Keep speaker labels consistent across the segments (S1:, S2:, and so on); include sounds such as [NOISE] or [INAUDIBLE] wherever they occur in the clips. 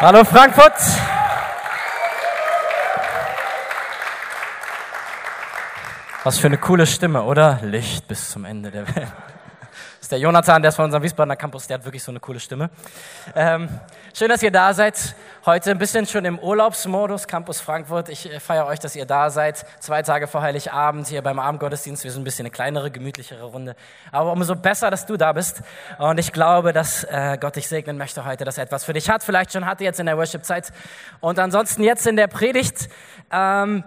S1: Hallo Frankfurt. Was für eine coole Stimme, oder? Licht bis zum Ende der Welt. Der Jonathan, der ist von unserem Wiesbadener Campus, der hat wirklich so eine coole Stimme. Ähm, schön, dass ihr da seid. Heute ein bisschen schon im Urlaubsmodus, Campus Frankfurt. Ich äh, feiere euch, dass ihr da seid. Zwei Tage vor Heiligabend hier beim Abendgottesdienst. Wir sind ein bisschen eine kleinere, gemütlichere Runde. Aber umso besser, dass du da bist. Und ich glaube, dass äh, Gott dich segnen möchte heute, dass er etwas für dich hat. Vielleicht schon hatte jetzt in der Worship-Zeit. Und ansonsten jetzt in der Predigt. Ähm,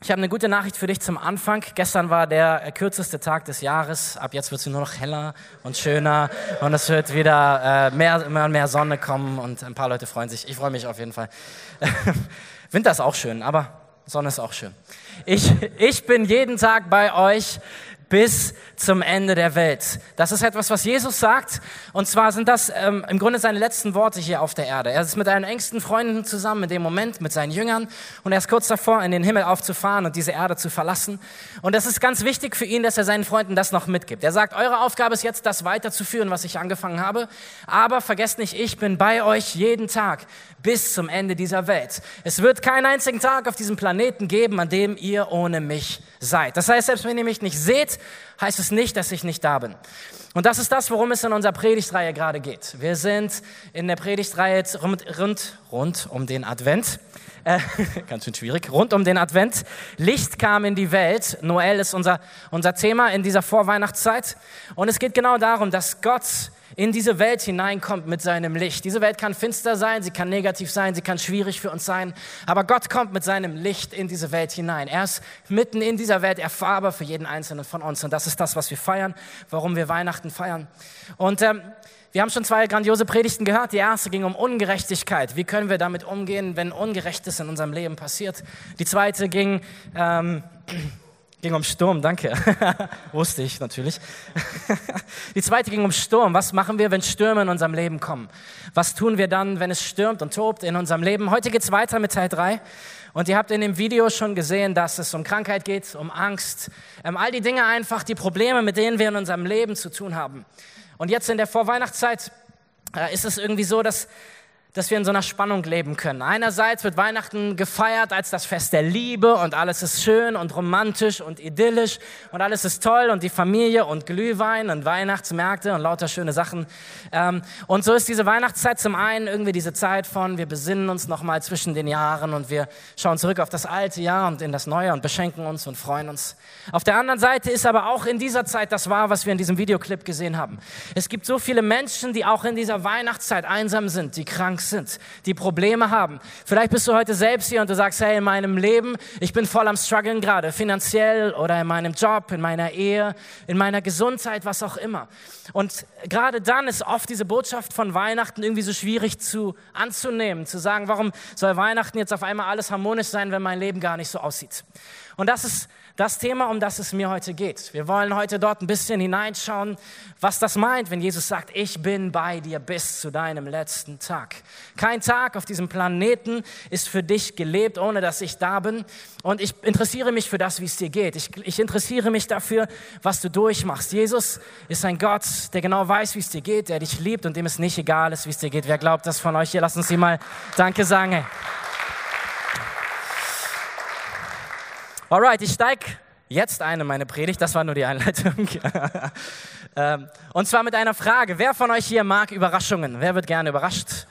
S1: ich habe eine gute Nachricht für dich zum Anfang. Gestern war der kürzeste Tag des Jahres. Ab jetzt wird es nur noch heller und schöner und es wird wieder äh, mehr, immer mehr Sonne kommen und ein paar Leute freuen sich. Ich freue mich auf jeden Fall. [LAUGHS] Winter ist auch schön, aber Sonne ist auch schön. Ich, ich bin jeden Tag bei euch bis zum Ende der Welt. Das ist etwas, was Jesus sagt. Und zwar sind das ähm, im Grunde seine letzten Worte hier auf der Erde. Er ist mit seinen engsten Freunden zusammen in dem Moment, mit seinen Jüngern. Und er ist kurz davor, in den Himmel aufzufahren und diese Erde zu verlassen. Und es ist ganz wichtig für ihn, dass er seinen Freunden das noch mitgibt. Er sagt, eure Aufgabe ist jetzt, das weiterzuführen, was ich angefangen habe. Aber vergesst nicht, ich bin bei euch jeden Tag bis zum Ende dieser Welt. Es wird keinen einzigen Tag auf diesem Planeten geben, an dem ihr ohne mich seid. Das heißt, selbst wenn ihr mich nicht seht, heißt es nicht, dass ich nicht da bin. Und das ist das, worum es in unserer Predigtreihe gerade geht. Wir sind in der Predigtreihe rund, rund, rund um den Advent. Äh, [LAUGHS] ganz schön schwierig. Rund um den Advent. Licht kam in die Welt. Noel ist unser, unser Thema in dieser Vorweihnachtszeit. Und es geht genau darum, dass Gott in diese Welt hineinkommt mit seinem Licht. Diese Welt kann finster sein, sie kann negativ sein, sie kann schwierig für uns sein, aber Gott kommt mit seinem Licht in diese Welt hinein. Er ist mitten in dieser Welt erfahrbar für jeden Einzelnen von uns und das ist das, was wir feiern, warum wir Weihnachten feiern. Und ähm, wir haben schon zwei grandiose Predigten gehört. Die erste ging um Ungerechtigkeit. Wie können wir damit umgehen, wenn Ungerechtes in unserem Leben passiert? Die zweite ging ähm, Ging um Sturm, danke. [LAUGHS] Wusste ich natürlich. [LAUGHS] Die zweite ging um Sturm. Was machen wir, wenn Stürme in unserem Leben kommen? Was tun wir dann, wenn es stürmt und tobt in unserem Leben? Heute geht's weiter mit Teil 3. Und ihr habt in dem Video schon gesehen, dass es um Krankheit geht, um Angst, ähm, all die Dinge einfach, die Probleme, mit denen wir in unserem Leben zu tun haben. Und jetzt in der Vorweihnachtszeit äh, ist es irgendwie so, dass dass wir in so einer Spannung leben können. Einerseits wird Weihnachten gefeiert als das Fest der Liebe und alles ist schön und romantisch und idyllisch und alles ist toll und die Familie und Glühwein und Weihnachtsmärkte und lauter schöne Sachen. Ähm, und so ist diese Weihnachtszeit zum einen irgendwie diese Zeit von, wir besinnen uns nochmal zwischen den Jahren und wir schauen zurück auf das alte Jahr und in das neue und beschenken uns und freuen uns. Auf der anderen Seite ist aber auch in dieser Zeit das wahr, was wir in diesem Videoclip gesehen haben. Es gibt so viele Menschen, die auch in dieser Weihnachtszeit einsam sind, die krank krank sind, die Probleme haben. Vielleicht bist du heute selbst hier und du sagst, hey, in meinem Leben, ich bin voll am struggeln gerade, finanziell oder in meinem Job, in meiner Ehe, in meiner Gesundheit, was auch immer. Und gerade dann ist oft diese Botschaft von Weihnachten irgendwie so schwierig zu anzunehmen, zu sagen, warum soll Weihnachten jetzt auf einmal alles harmonisch sein, wenn mein Leben gar nicht so aussieht. Und das ist das Thema, um das es mir heute geht. Wir wollen heute dort ein bisschen hineinschauen, was das meint, wenn Jesus sagt, ich bin bei dir bis zu deinem letzten Tag. Kein Tag auf diesem Planeten ist für dich gelebt, ohne dass ich da bin. Und ich interessiere mich für das, wie es dir geht. Ich, ich interessiere mich dafür, was du durchmachst. Jesus ist ein Gott, der genau weiß, wie es dir geht, der dich liebt und dem es nicht egal ist, wie es dir geht. Wer glaubt das von euch hier? Lass uns sie mal Danke sagen. Hey. Alright, ich steige jetzt ein in meine Predigt. Das war nur die Einleitung. [LAUGHS] Ähm, und zwar mit einer Frage. Wer von euch hier mag Überraschungen? Wer wird gerne überrascht?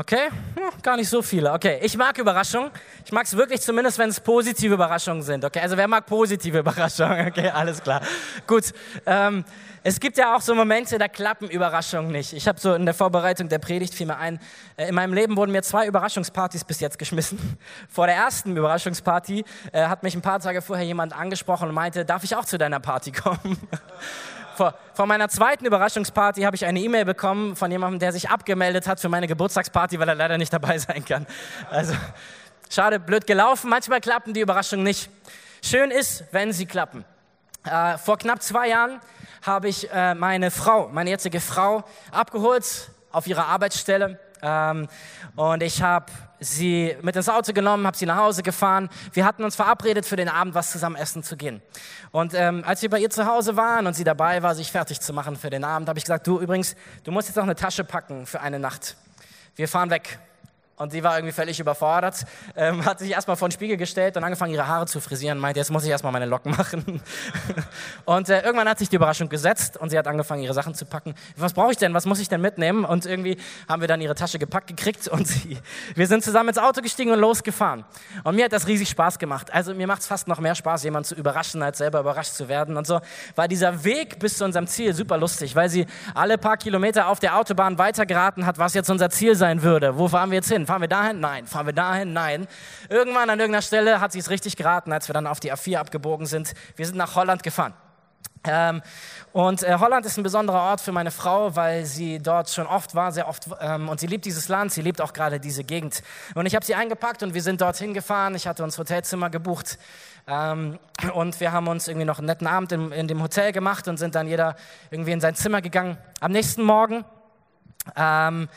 S1: Okay, hm, gar nicht so viele. Okay, ich mag Überraschungen. Ich mag es wirklich zumindest, wenn es positive Überraschungen sind. Okay, also wer mag positive [LAUGHS] Überraschungen? Okay, alles klar. Gut. Ähm, es gibt ja auch so Momente, da klappen Überraschungen nicht. Ich habe so in der Vorbereitung der Predigt fiel mir ein, äh, in meinem Leben wurden mir zwei Überraschungspartys bis jetzt geschmissen. [LAUGHS] Vor der ersten Überraschungsparty äh, hat mich ein paar Tage vorher jemand angesprochen und meinte, darf ich auch zu deiner Party kommen? [LAUGHS] vor, vor meiner zweiten Überraschungsparty habe ich eine E-Mail bekommen von jemandem, der sich abgemeldet hat für meine Geburtstagsparty, weil er leider nicht dabei [LAUGHS] sein kann. Also, schade, blöd gelaufen. Manchmal klappen die Überraschungen nicht. Schön ist, wenn sie klappen. Äh, vor knapp zwei Jahren habe ich äh, meine Frau, meine jetzige Frau, abgeholt auf ihrer Arbeitsstelle. Ähm, und ich habe sie mit ins Auto genommen, habe sie nach Hause gefahren. Wir hatten uns verabredet, für den Abend was zusammen essen zu gehen. Und ähm, als wir bei ihr zu Hause waren und sie dabei war, sich fertig zu machen für den Abend, habe ich gesagt, du übrigens, du musst jetzt noch eine Tasche packen für eine Nacht. Wir fahren weg. Und die war irgendwie völlig überfordert, ähm, hat sich erstmal vor den Spiegel gestellt und angefangen, ihre Haare zu frisieren, meinte, jetzt muss ich erstmal meine Locken machen. [LAUGHS] und äh, irgendwann hat sich die Überraschung gesetzt und sie hat angefangen, ihre Sachen zu packen. Was brauche ich denn, was muss ich denn mitnehmen? Und irgendwie haben wir dann ihre Tasche gepackt gekriegt und sie, wir sind zusammen ins Auto gestiegen und losgefahren. Und mir hat das riesig Spaß gemacht. Also mir macht es fast noch mehr Spaß, jemanden zu überraschen, als selber überrascht zu werden. Und so war dieser Weg bis zu unserem Ziel super lustig, weil sie alle paar Kilometer auf der Autobahn weiter geraten hat, was jetzt unser Ziel sein würde. Wo fahren wir jetzt hin? Fahren wir dahin? Nein. Fahren wir dahin? Nein. Irgendwann an irgendeiner Stelle hat sie es richtig geraten, als wir dann auf die A4 abgebogen sind. Wir sind nach Holland gefahren. Ähm, und äh, Holland ist ein besonderer Ort für meine Frau, weil sie dort schon oft war, sehr oft. Ähm, und sie liebt dieses Land, sie liebt auch gerade diese Gegend. Und ich habe sie eingepackt und wir sind dorthin gefahren. Ich hatte uns Hotelzimmer gebucht. Ähm, und wir haben uns irgendwie noch einen netten Abend in, in, dem Hotel gemacht und sind dann jeder irgendwie in sein Zimmer gegangen. Am nächsten Morgen ähm,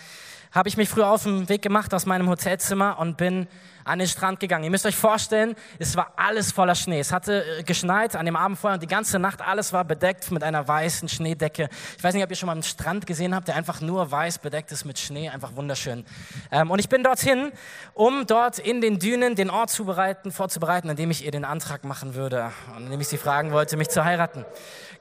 S1: habe ich mich früh auf den Weg gemacht aus meinem Hotelzimmer und bin an den Strand gegangen. Ihr müsst euch vorstellen, es war alles voller Schnee. Es hatte äh, geschneit an dem Abend vorher und die ganze Nacht alles war bedeckt mit einer weißen Schneedecke. Ich weiß nicht, ob ihr schon mal einen Strand gesehen habt, der einfach nur weiß bedeckt ist mit Schnee. Einfach wunderschön. Ähm, und ich bin dorthin, um dort in den Dünen den Ort zubereiten, vorzubereiten, an dem ich ihr den Antrag machen würde und in dem ich sie fragen wollte, mich zu heiraten.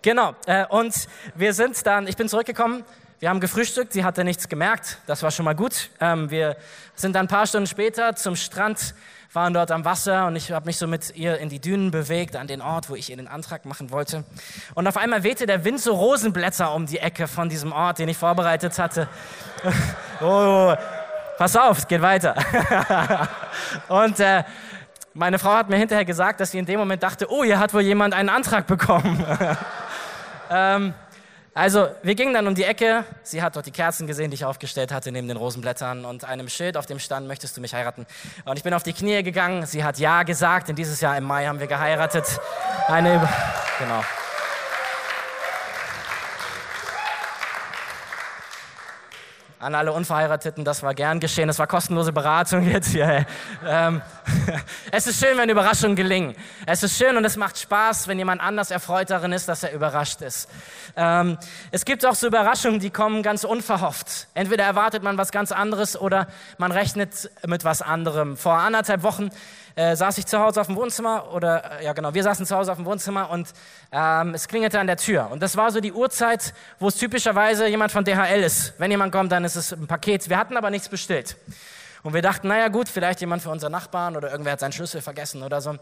S1: Genau. Äh, und wir sind dann, ich bin zurückgekommen wir haben gefrühstückt, sie hatte nichts gemerkt, das war schon mal gut. Ähm, wir sind dann ein paar Stunden später zum Strand, waren dort am Wasser und ich habe mich so mit ihr in die Dünen bewegt, an den Ort, wo ich ihr den Antrag machen wollte. Und auf einmal wehte der Wind so Rosenblätter um die Ecke von diesem Ort, den ich vorbereitet hatte. [LAUGHS] oh, pass auf, es geht weiter. [LAUGHS] und äh, meine Frau hat mir hinterher gesagt, dass sie in dem Moment dachte, oh, hier hat wohl jemand einen Antrag bekommen. [LAUGHS] ähm, also, wir gingen dann um die Ecke. Sie hat dort die Kerzen gesehen, die ich aufgestellt hatte, neben den Rosenblättern und einem Schild, auf dem stand, möchtest du mich heiraten? Und ich bin auf die Knie gegangen. Sie hat Ja gesagt. In dieses Jahr im Mai haben wir geheiratet. Eine, genau. An alle Unverheirateten, das war gern geschehen. Das war kostenlose Beratung jetzt hier. Ähm, [LAUGHS] es ist schön, wenn Überraschungen gelingen. Es ist schön und es macht Spaß, wenn jemand anders erfreut darin ist, dass er überrascht ist. Ähm, es gibt auch so Überraschungen, die kommen ganz unverhofft. Entweder erwartet man was ganz anderes oder man rechnet mit was anderem. Vor anderthalb Wochen äh, saß ich zu Hause auf dem Wohnzimmer oder äh, ja genau, wir saßen zu Hause auf dem Wohnzimmer und ähm, es klingelte an der Tür. Und das war so die Uhrzeit, wo es typischerweise jemand von DHL ist. Wenn jemand kommt, dann ist es ein Paket. Wir hatten aber nichts bestellt. Und wir dachten, naja gut, vielleicht jemand für unseren Nachbarn oder irgendwer hat seinen Schlüssel vergessen oder so.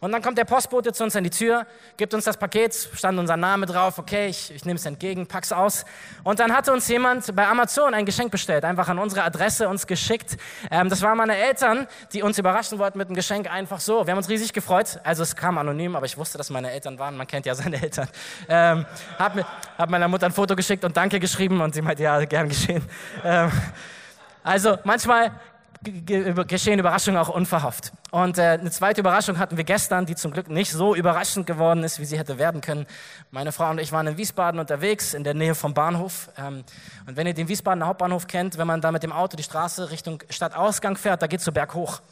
S1: Und dann kommt der Postbote zu uns an die Tür, gibt uns das Paket, stand unser Name drauf, okay, ich, ich nehme es entgegen, pack's aus. Und dann hatte uns jemand bei Amazon ein Geschenk bestellt, einfach an unsere Adresse uns geschickt. Ähm, das waren meine Eltern, die uns überraschen wollten mit einem Geschenk einfach so. Wir haben uns riesig gefreut. Also es kam anonym, aber ich wusste, dass meine Eltern waren. Man kennt ja seine Eltern. Ähm, hab, hab meiner Mutter ein Foto geschickt und Danke geschrieben und sie meinte, ja, gern geschehen. Ähm, also manchmal geschehen Überraschungen auch unverhofft. Und äh, eine zweite Überraschung hatten wir gestern, die zum Glück nicht so überraschend geworden ist, wie sie hätte werden können. Meine Frau und ich waren in Wiesbaden unterwegs, in der Nähe vom Bahnhof. Ähm, und wenn ihr den Wiesbadener Hauptbahnhof kennt, wenn man da mit dem Auto die Straße Richtung Stadtausgang fährt, da geht's so berghoch.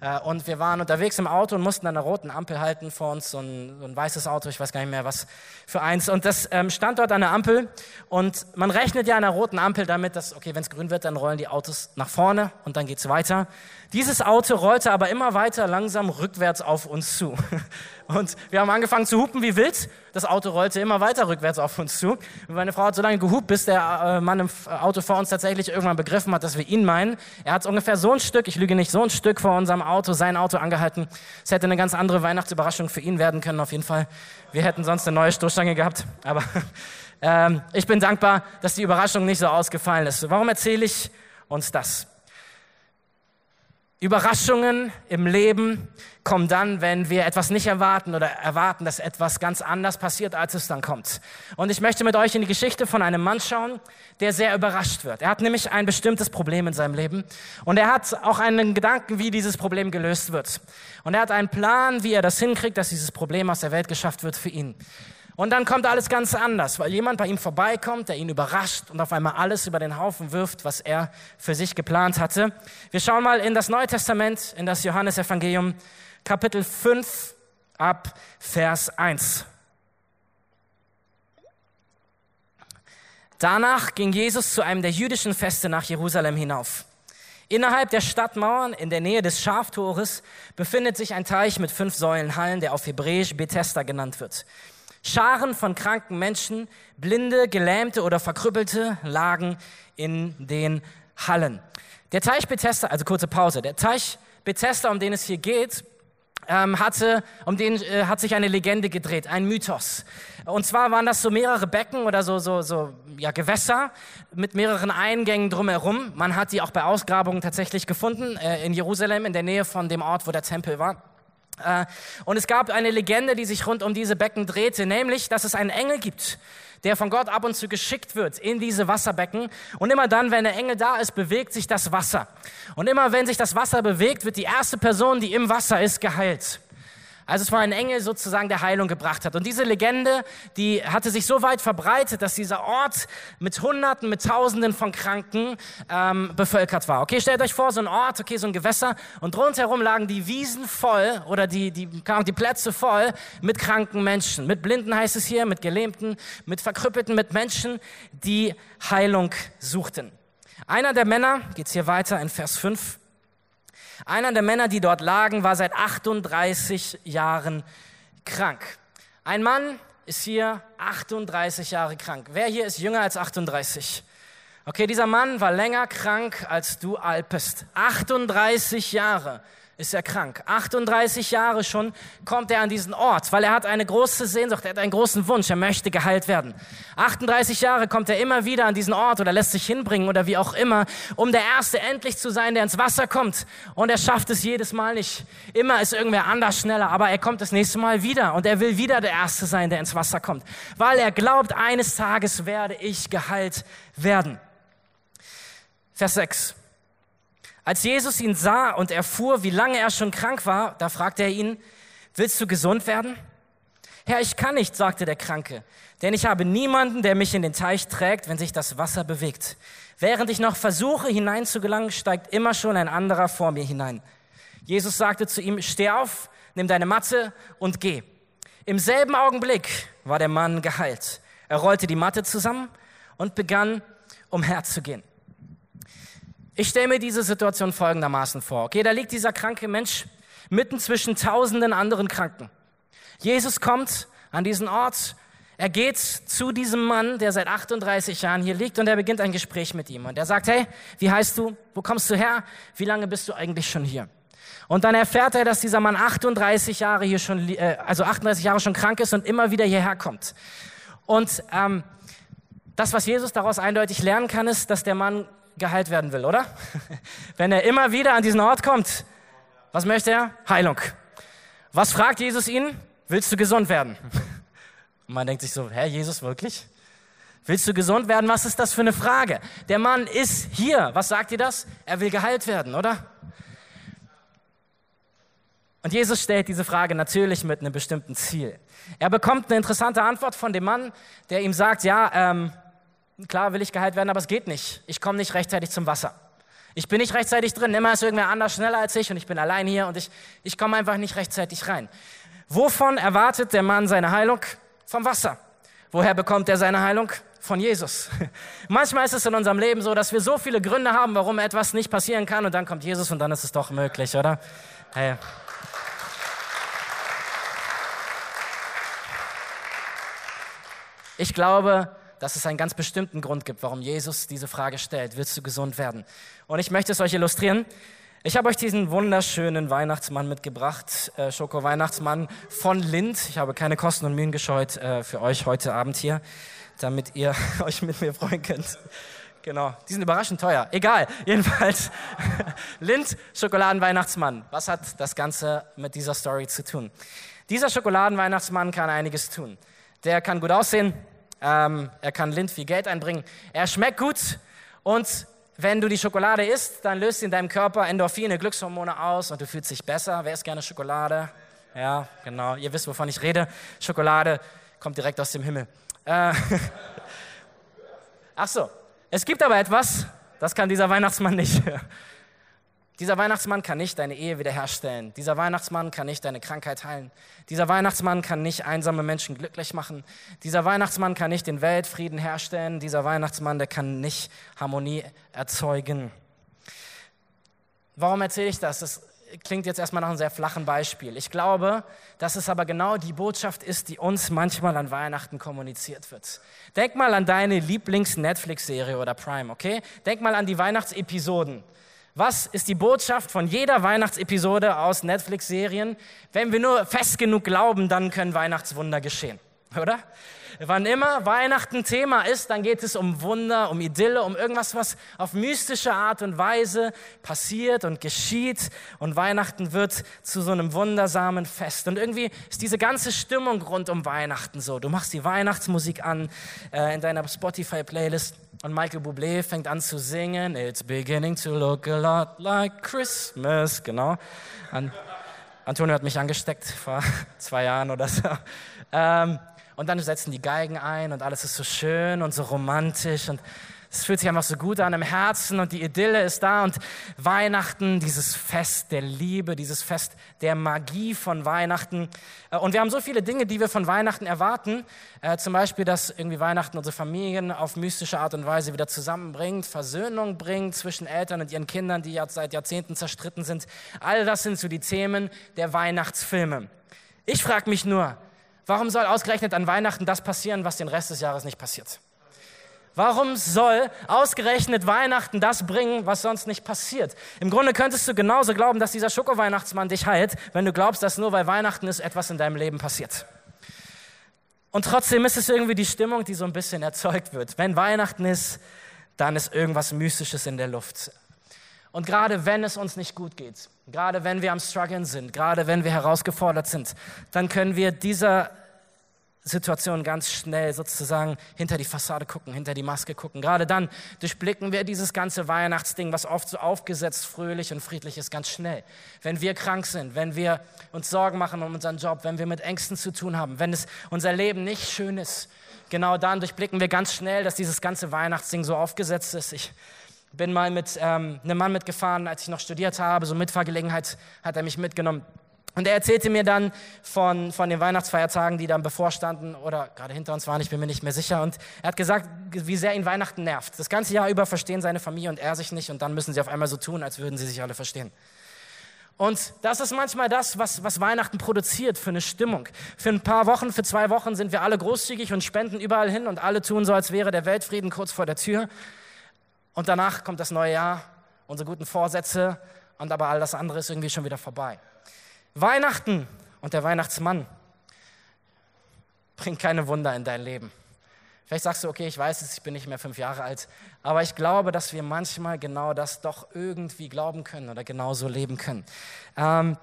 S1: Äh, und wir waren unterwegs im Auto und mussten an einer roten Ampel halten vor uns, so ein, so ein weißes Auto, ich weiß gar nicht mehr was für eins. Und das ähm, stand dort an der Ampel und man rechnet ja an einer roten Ampel damit, dass, okay, wenn es grün wird, dann rollen die Autos nach vorne und dann geht's weiter. Dieses Auto rollte aber immer weiter langsam rückwärts auf uns zu. [LAUGHS] Und wir haben angefangen zu hupen wie wild. Das Auto rollte immer weiter rückwärts auf uns zu. Und meine Frau hat so lange gehupt, bis der äh, Mann im Auto vor uns tatsächlich irgendwann begriffen hat, dass wir ihn meinen. Er hat ungefähr so ein Stück, ich lüge nicht, so ein Stück vor unserem Auto, sein Auto angehalten. Es hätte eine ganz andere Weihnachtsüberraschung für ihn werden können, auf jeden Fall. Wir hätten sonst eine neue Stoßstange gehabt. Aber [LAUGHS] ähm, ich bin dankbar, dass die Überraschung nicht so ausgefallen ist. Warum erzähle ich uns das? Überraschungen im Leben kommen dann, wenn wir etwas nicht erwarten oder erwarten, dass etwas ganz anders passiert, als es dann kommt. Und ich möchte mit euch in die Geschichte von einem Mann schauen, der sehr überrascht wird. Er hat nämlich ein bestimmtes Problem in seinem Leben und er hat auch einen Gedanken, wie dieses Problem gelöst wird. Und er hat einen Plan, wie er das hinkriegt, dass dieses Problem aus der Welt geschafft wird für ihn. Und dann kommt alles ganz anders, weil jemand bei ihm vorbeikommt, der ihn überrascht und auf einmal alles über den Haufen wirft, was er für sich geplant hatte. Wir schauen mal in das Neue Testament, in das Johannesevangelium, Kapitel 5 ab Vers 1. Danach ging Jesus zu einem der jüdischen Feste nach Jerusalem hinauf. Innerhalb der Stadtmauern, in der Nähe des Schaftores, befindet sich ein Teich mit fünf Säulenhallen, der auf Hebräisch Bethesda genannt wird. Scharen von kranken Menschen, Blinde, Gelähmte oder Verkrüppelte lagen in den Hallen. Der Teich Bethesda, also kurze Pause, der Teich Bethesda, um den es hier geht, ähm, hatte, um den äh, hat sich eine Legende gedreht, ein Mythos. Und zwar waren das so mehrere Becken oder so, so, so ja, Gewässer mit mehreren Eingängen drumherum. Man hat die auch bei Ausgrabungen tatsächlich gefunden, äh, in Jerusalem, in der Nähe von dem Ort, wo der Tempel war. Äh, und es gab eine Legende, die sich rund um diese Becken drehte, nämlich, dass es einen Engel gibt, der von Gott ab und zu geschickt wird in diese Wasserbecken. Und immer dann, wenn der Engel da ist, bewegt sich das Wasser. Und immer wenn sich das Wasser bewegt, wird die erste Person, die im Wasser ist, geheilt. Also es war ein Engel sozusagen, der Heilung gebracht hat. Und diese Legende, die hatte sich so weit verbreitet, dass dieser Ort mit Hunderten, mit Tausenden von Kranken ähm, bevölkert war. Okay, stellt euch vor, so ein Ort, okay, so ein Gewässer und rundherum lagen die Wiesen voll oder die, die, die Plätze voll mit kranken Menschen. Mit Blinden heißt es hier, mit Gelähmten, mit Verkrüppelten, mit Menschen, die Heilung suchten. Einer der Männer, geht's hier weiter in Vers 5, einer der Männer, die dort lagen, war seit 38 Jahren krank. Ein Mann ist hier 38 Jahre krank. Wer hier ist jünger als 38? Okay, dieser Mann war länger krank, als du alt bist. 38 Jahre ist er krank. 38 Jahre schon kommt er an diesen Ort, weil er hat eine große Sehnsucht, er hat einen großen Wunsch, er möchte geheilt werden. 38 Jahre kommt er immer wieder an diesen Ort oder lässt sich hinbringen oder wie auch immer, um der Erste endlich zu sein, der ins Wasser kommt. Und er schafft es jedes Mal nicht. Immer ist irgendwer anders schneller, aber er kommt das nächste Mal wieder und er will wieder der Erste sein, der ins Wasser kommt, weil er glaubt, eines Tages werde ich geheilt werden. Vers 6. Als Jesus ihn sah und erfuhr, wie lange er schon krank war, da fragte er ihn, willst du gesund werden? Herr, ich kann nicht, sagte der Kranke, denn ich habe niemanden, der mich in den Teich trägt, wenn sich das Wasser bewegt. Während ich noch versuche hineinzugelangen, steigt immer schon ein anderer vor mir hinein. Jesus sagte zu ihm, steh auf, nimm deine Matte und geh. Im selben Augenblick war der Mann geheilt. Er rollte die Matte zusammen und begann umherzugehen. Ich stelle mir diese Situation folgendermaßen vor. Okay, da liegt dieser kranke Mensch mitten zwischen tausenden anderen Kranken. Jesus kommt an diesen Ort. Er geht zu diesem Mann, der seit 38 Jahren hier liegt und er beginnt ein Gespräch mit ihm. Und er sagt, hey, wie heißt du? Wo kommst du her? Wie lange bist du eigentlich schon hier? Und dann erfährt er, dass dieser Mann 38 Jahre hier schon, äh, also 38 Jahre schon krank ist und immer wieder hierher kommt. Und ähm, das, was Jesus daraus eindeutig lernen kann, ist, dass der Mann geheilt werden will, oder? [LAUGHS] Wenn er immer wieder an diesen Ort kommt, was möchte er? Heilung. Was fragt Jesus ihn? Willst du gesund werden? Und [LAUGHS] man denkt sich so, Herr Jesus, wirklich? Willst du gesund werden? Was ist das für eine Frage? Der Mann ist hier. Was sagt ihr das? Er will geheilt werden, oder? Und Jesus stellt diese Frage natürlich mit einem bestimmten Ziel. Er bekommt eine interessante Antwort von dem Mann, der ihm sagt, ja, ähm, klar will ich geheilt werden, aber es geht nicht. Ich komme nicht rechtzeitig zum Wasser. Ich bin nicht rechtzeitig drin. Immer ist irgendwer anders schneller als ich und ich bin allein hier und ich, ich komme einfach nicht rechtzeitig rein. Wovon erwartet der Mann seine Heilung? Vom Wasser. Woher bekommt er seine Heilung? Von Jesus. [LAUGHS] Manchmal ist es in unserem Leben so, dass wir so viele Gründe haben, warum etwas nicht passieren kann und dann kommt Jesus und dann ist es doch möglich, oder? Hey. Ich glaube, dass es einen ganz bestimmten Grund gibt, warum Jesus diese Frage stellt, willst du gesund werden? Und ich möchte es euch illustrieren. Ich habe euch diesen wunderschönen Weihnachtsmann mitgebracht, äh, Schoko-Weihnachtsmann von Lind. Ich habe keine Kosten und Mühen gescheut äh, für euch heute Abend hier, damit ihr [LAUGHS] euch mit mir freuen könnt. Genau, die sind überraschend teuer. Egal, jedenfalls. [LAUGHS] Lind, Schokoladenweihnachtsmann. Was hat das Ganze mit dieser Story zu tun? Dieser Schokoladenweihnachtsmann kann einiges tun. Der kann gut aussehen, ähm, er kann Lind viel Geld einbringen. Er schmeckt gut und wenn du die Schokolade isst, dann löst sie in deinem Körper Endorphine, Glückshormone aus und du fühlst dich besser. Wer isst gerne Schokolade? Ja, genau. Ihr wisst, wovon ich rede. Schokolade kommt direkt aus dem Himmel. Äh, [LAUGHS] Ach so. Es gibt aber etwas, das kann dieser Weihnachtsmann nicht. [LAUGHS] Dieser Weihnachtsmann kann nicht deine Ehe wiederherstellen. Dieser Weihnachtsmann kann nicht deine Krankheit heilen. Dieser Weihnachtsmann kann nicht einsame Menschen glücklich machen. Dieser Weihnachtsmann kann nicht den Weltfrieden herstellen. Dieser Weihnachtsmann, der kann nicht Harmonie erzeugen. Warum erzähle ich das? Das klingt jetzt erstmal nach einem sehr flachen Beispiel. Ich glaube, dass es aber genau die Botschaft ist, die uns manchmal an Weihnachten kommuniziert wird. Denk mal an deine Lieblings-Netflix-Serie oder Prime, okay? Denk mal an die Weihnachtsepisoden. Was ist die Botschaft von jeder Weihnachtsepisode aus Netflix-Serien? Wenn wir nur fest genug glauben, dann können Weihnachtswunder geschehen, oder? Wann immer Weihnachten Thema ist, dann geht es um Wunder, um Idylle, um irgendwas, was auf mystische Art und Weise passiert und geschieht. Und Weihnachten wird zu so einem wundersamen Fest. Und irgendwie ist diese ganze Stimmung rund um Weihnachten so. Du machst die Weihnachtsmusik an äh, in deiner Spotify-Playlist und Michael Bublé fängt an zu singen. It's beginning to look a lot like Christmas. Genau. An Antonio hat mich angesteckt vor [LAUGHS] zwei Jahren oder so. Ähm, und dann setzen die Geigen ein und alles ist so schön und so romantisch und es fühlt sich einfach so gut an im Herzen und die Idylle ist da und Weihnachten, dieses Fest der Liebe, dieses Fest der Magie von Weihnachten. Äh, und wir haben so viele Dinge, die wir von Weihnachten erwarten. Äh, zum Beispiel, dass irgendwie Weihnachten unsere Familien auf mystische Art und Weise wieder zusammenbringt, Versöhnung bringt zwischen Eltern und ihren Kindern, die ja seit Jahrzehnten zerstritten sind. All das sind so die Themen der Weihnachtsfilme. Ich frage mich nur, Warum soll ausgerechnet an Weihnachten das passieren, was den Rest des Jahres nicht passiert? Warum soll ausgerechnet Weihnachten das bringen, was sonst nicht passiert? Im Grunde könntest du genauso glauben, dass dieser Schoko-Weihnachtsmann dich heilt, wenn du glaubst, dass nur weil Weihnachten ist, etwas in deinem Leben passiert. Und trotzdem ist es irgendwie die Stimmung, die so ein bisschen erzeugt wird. Wenn Weihnachten ist, dann ist irgendwas Mystisches in der Luft. Und gerade wenn es uns nicht gut geht, gerade wenn wir am Struggeln sind, gerade wenn wir herausgefordert sind, dann können wir dieser Situation ganz schnell sozusagen hinter die Fassade gucken, hinter die Maske gucken. Gerade dann durchblicken wir dieses ganze Weihnachtsding, was oft so aufgesetzt, fröhlich und friedlich ist, ganz schnell. Wenn wir krank sind, wenn wir uns Sorgen machen um unseren Job, wenn wir mit Ängsten zu tun haben, wenn es unser Leben nicht schön ist, genau dann durchblicken wir ganz schnell, dass dieses ganze Weihnachtsding so aufgesetzt ist. Ich bin mal mit ähm, einem Mann mitgefahren, als ich noch studiert habe, so Mitfahrgelegenheit hat er mich mitgenommen. Und er erzählte mir dann von, von den Weihnachtsfeiertagen, die dann bevorstanden oder gerade hinter uns waren, ich bin mir nicht mehr sicher. Und er hat gesagt, wie sehr ihn Weihnachten nervt. Das ganze Jahr über verstehen seine Familie und er sich nicht und dann müssen sie auf einmal so tun, als würden sie sich alle verstehen. Und das ist manchmal das, was, was Weihnachten produziert für eine Stimmung. Für ein paar Wochen, für zwei Wochen sind wir alle großzügig und spenden überall hin und alle tun so, als wäre der Weltfrieden kurz vor der Tür. Und danach kommt das neue Jahr, unsere guten Vorsätze und aber all das andere ist irgendwie schon wieder vorbei. Weihnachten und der Weihnachtsmann bringt keine Wunder in dein Leben. Vielleicht sagst du, okay, ich weiß es, ich bin nicht mehr fünf Jahre alt, aber ich glaube, dass wir manchmal genau das doch irgendwie glauben können oder genauso leben können. Ähm,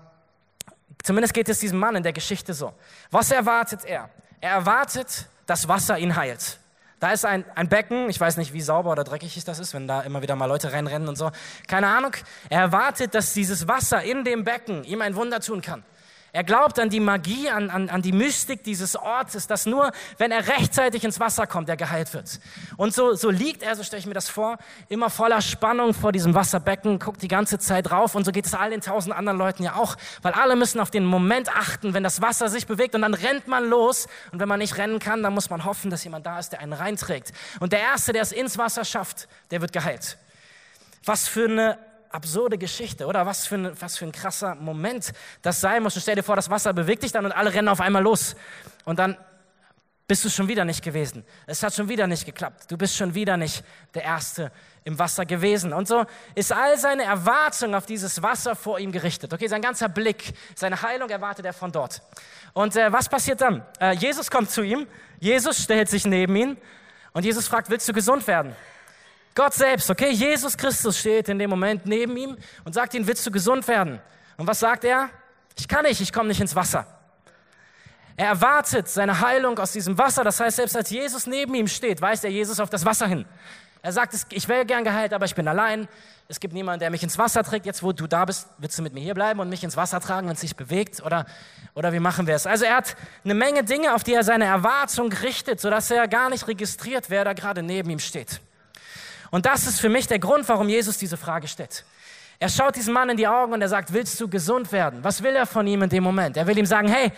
S1: zumindest geht es diesem Mann in der Geschichte so. Was erwartet er? Er erwartet, dass Wasser ihn heilt. Da ist ein, ein Becken, ich weiß nicht, wie sauber oder dreckig das ist, wenn da immer wieder mal Leute reinrennen und so. Keine Ahnung. Er erwartet, dass dieses Wasser in dem Becken ihm ein Wunder tun kann. Er glaubt an die Magie, an, an, an die Mystik dieses Ortes, dass nur, wenn er rechtzeitig ins Wasser kommt, er geheilt wird. Und so, so liegt er, so stelle ich mir das vor, immer voller Spannung vor diesem Wasserbecken, guckt die ganze Zeit drauf und so geht es all den tausend anderen Leuten ja auch, weil alle müssen auf den Moment achten, wenn das Wasser sich bewegt und dann rennt man los und wenn man nicht rennen kann, dann muss man hoffen, dass jemand da ist, der einen reinträgt. Und der Erste, der es ins Wasser schafft, der wird geheilt. Was für eine absurde Geschichte, oder? Was für, ein, was für ein krasser Moment das sein muss. Und stell dir vor, das Wasser bewegt dich dann und alle rennen auf einmal los. Und dann bist du schon wieder nicht gewesen. Es hat schon wieder nicht geklappt. Du bist schon wieder nicht der Erste im Wasser gewesen. Und so ist all seine Erwartung auf dieses Wasser vor ihm gerichtet. Okay, sein ganzer Blick, seine Heilung erwartet er von dort. Und äh, was passiert dann? Äh, Jesus kommt zu ihm, Jesus stellt sich neben ihn und Jesus fragt, willst du gesund werden? Gott selbst, okay? Jesus Christus steht in dem Moment neben ihm und sagt ihm, willst du gesund werden? Und was sagt er? Ich kann nicht, ich komme nicht ins Wasser. Er erwartet seine Heilung aus diesem Wasser. Das heißt, selbst als Jesus neben ihm steht, weist er Jesus auf das Wasser hin. Er sagt, ich wäre gern geheilt, aber ich bin allein. Es gibt niemanden, der mich ins Wasser trägt. Jetzt, wo du da bist, willst du mit mir hier bleiben und mich ins Wasser tragen, wenn es sich bewegt? Oder, oder wie machen wir es? Also er hat eine Menge Dinge, auf die er seine Erwartung richtet, sodass er gar nicht registriert, wer da gerade neben ihm steht. Und das ist für mich der Grund, warum Jesus diese Frage stellt. Er schaut diesem Mann in die Augen und er sagt, willst du gesund werden? Was will er von ihm in dem Moment? Er will ihm sagen, hey,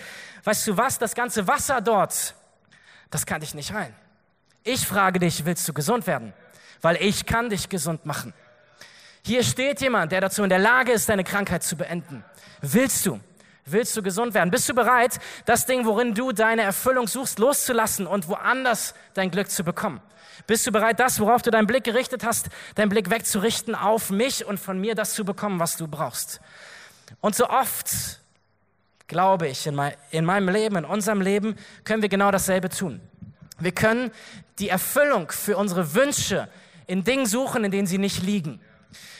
S1: weißt du was, das ganze Wasser dort, das kann dich nicht rein. Ich frage dich, willst du gesund werden? Weil ich kann dich gesund machen. Hier steht jemand, der dazu in der Lage ist, deine Krankheit zu beenden. Willst du? Willst du gesund werden? Bist du bereit, das Ding, worin du deine Erfüllung suchst, loszulassen und woanders dein Glück zu bekommen? Bist du bereit, das, worauf du deinen Blick gerichtet hast, deinen Blick wegzurichten auf mich und von mir das zu bekommen, was du brauchst? Und so oft, glaube ich, in, mein, in meinem Leben, in unserem Leben, können wir genau dasselbe tun. Wir können die Erfüllung für unsere Wünsche in Dingen suchen, in denen sie nicht liegen.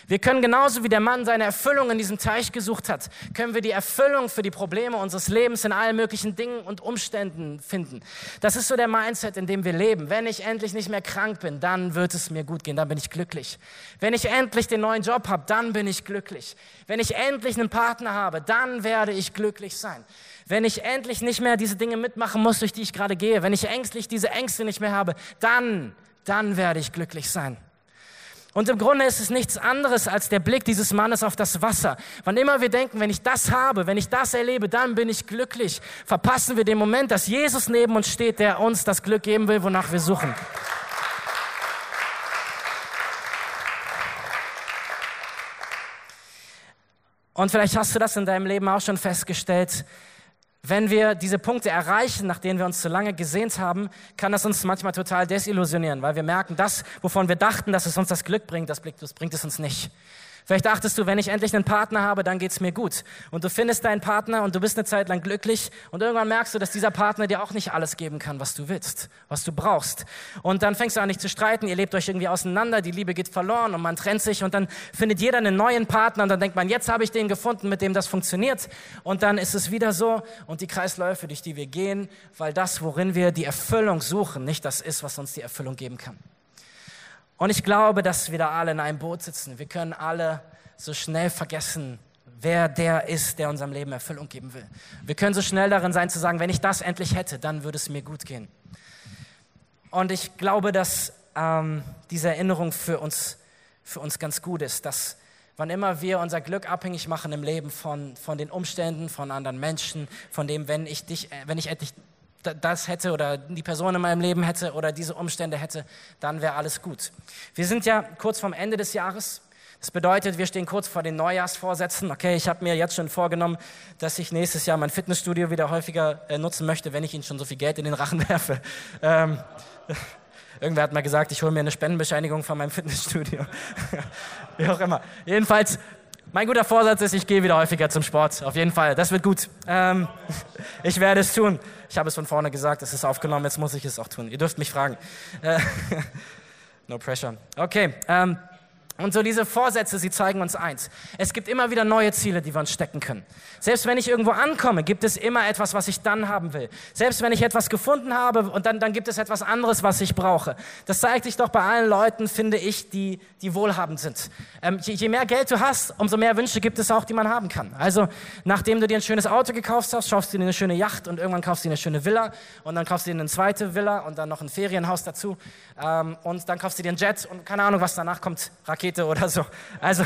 S1: Wir können genauso wie der Mann seine Erfüllung in diesem Teich gesucht hat, können wir die Erfüllung für die Probleme unseres Lebens in allen möglichen Dingen und Umständen finden. Das ist so der Mindset, in dem wir leben. Wenn ich endlich nicht mehr krank bin, dann wird es mir gut gehen, dann bin ich glücklich. Wenn ich endlich den neuen Job habe, dann bin ich glücklich. Wenn ich endlich einen Partner habe, dann werde ich glücklich sein. Wenn ich endlich nicht mehr diese Dinge mitmachen muss, durch die ich gerade gehe, wenn ich ängstlich diese Ängste nicht mehr habe, dann, dann werde ich glücklich sein. Und im Grunde ist es nichts anderes als der Blick dieses Mannes auf das Wasser. Wann immer wir denken, wenn ich das habe, wenn ich das erlebe, dann bin ich glücklich, verpassen wir den Moment, dass Jesus neben uns steht, der uns das Glück geben will, wonach wir suchen. Und vielleicht hast du das in deinem Leben auch schon festgestellt. Wenn wir diese Punkte erreichen, nach denen wir uns so lange gesehnt haben, kann das uns manchmal total desillusionieren, weil wir merken, das, wovon wir dachten, dass es uns das Glück bringt, das bringt es uns nicht. Vielleicht dachtest du, wenn ich endlich einen Partner habe, dann geht's mir gut. Und du findest deinen Partner und du bist eine Zeit lang glücklich und irgendwann merkst du, dass dieser Partner dir auch nicht alles geben kann, was du willst, was du brauchst. Und dann fängst du an, nicht zu streiten, ihr lebt euch irgendwie auseinander, die Liebe geht verloren und man trennt sich und dann findet jeder einen neuen Partner und dann denkt man, jetzt habe ich den gefunden, mit dem das funktioniert. Und dann ist es wieder so und die Kreisläufe, durch die wir gehen, weil das, worin wir die Erfüllung suchen, nicht das ist, was uns die Erfüllung geben kann. Und ich glaube, dass wir da alle in einem Boot sitzen. Wir können alle so schnell vergessen, wer der ist, der unserem Leben Erfüllung geben will. Wir können so schnell darin sein zu sagen, wenn ich das endlich hätte, dann würde es mir gut gehen. Und ich glaube, dass ähm, diese Erinnerung für uns, für uns ganz gut ist, dass wann immer wir unser Glück abhängig machen im Leben von, von den Umständen, von anderen Menschen, von dem, wenn ich dich, wenn ich endlich das hätte oder die Person in meinem Leben hätte oder diese Umstände hätte, dann wäre alles gut. Wir sind ja kurz vorm Ende des Jahres. Das bedeutet, wir stehen kurz vor den Neujahrsvorsätzen. Okay, ich habe mir jetzt schon vorgenommen, dass ich nächstes Jahr mein Fitnessstudio wieder häufiger äh, nutzen möchte, wenn ich ihnen schon so viel Geld in den Rachen [LAUGHS] werfe. Ähm, [LAUGHS] irgendwer hat mal gesagt, ich hole mir eine Spendenbescheinigung von meinem Fitnessstudio. [LAUGHS] Wie auch immer. Jedenfalls mein guter Vorsatz ist, ich gehe wieder häufiger zum Sport. Auf jeden Fall. Das wird gut. Ähm, [LAUGHS] ich werde es tun. Ich habe es von vorne gesagt, es ist aufgenommen, jetzt muss ich es auch tun. Ihr dürft mich fragen. Äh, [LAUGHS] no pressure. Okay. Ähm, und so diese Vorsätze, sie zeigen uns eins. Es gibt immer wieder neue Ziele, die wir uns stecken können. Selbst wenn ich irgendwo ankomme, gibt es immer etwas, was ich dann haben will. Selbst wenn ich etwas gefunden habe und dann, dann gibt es etwas anderes, was ich brauche. Das zeigt sich doch bei allen Leuten, finde ich, die, die wohlhabend sind. Ähm, je, je mehr Geld du hast, umso mehr Wünsche gibt es auch, die man haben kann. Also, nachdem du dir ein schönes Auto gekauft hast, schaust du dir eine schöne Yacht und irgendwann kaufst du dir eine schöne Villa und dann kaufst du dir eine zweite Villa und dann noch ein Ferienhaus dazu ähm, und dann kaufst du dir einen Jet und keine Ahnung, was danach kommt, Rakete Rakete oder so. Also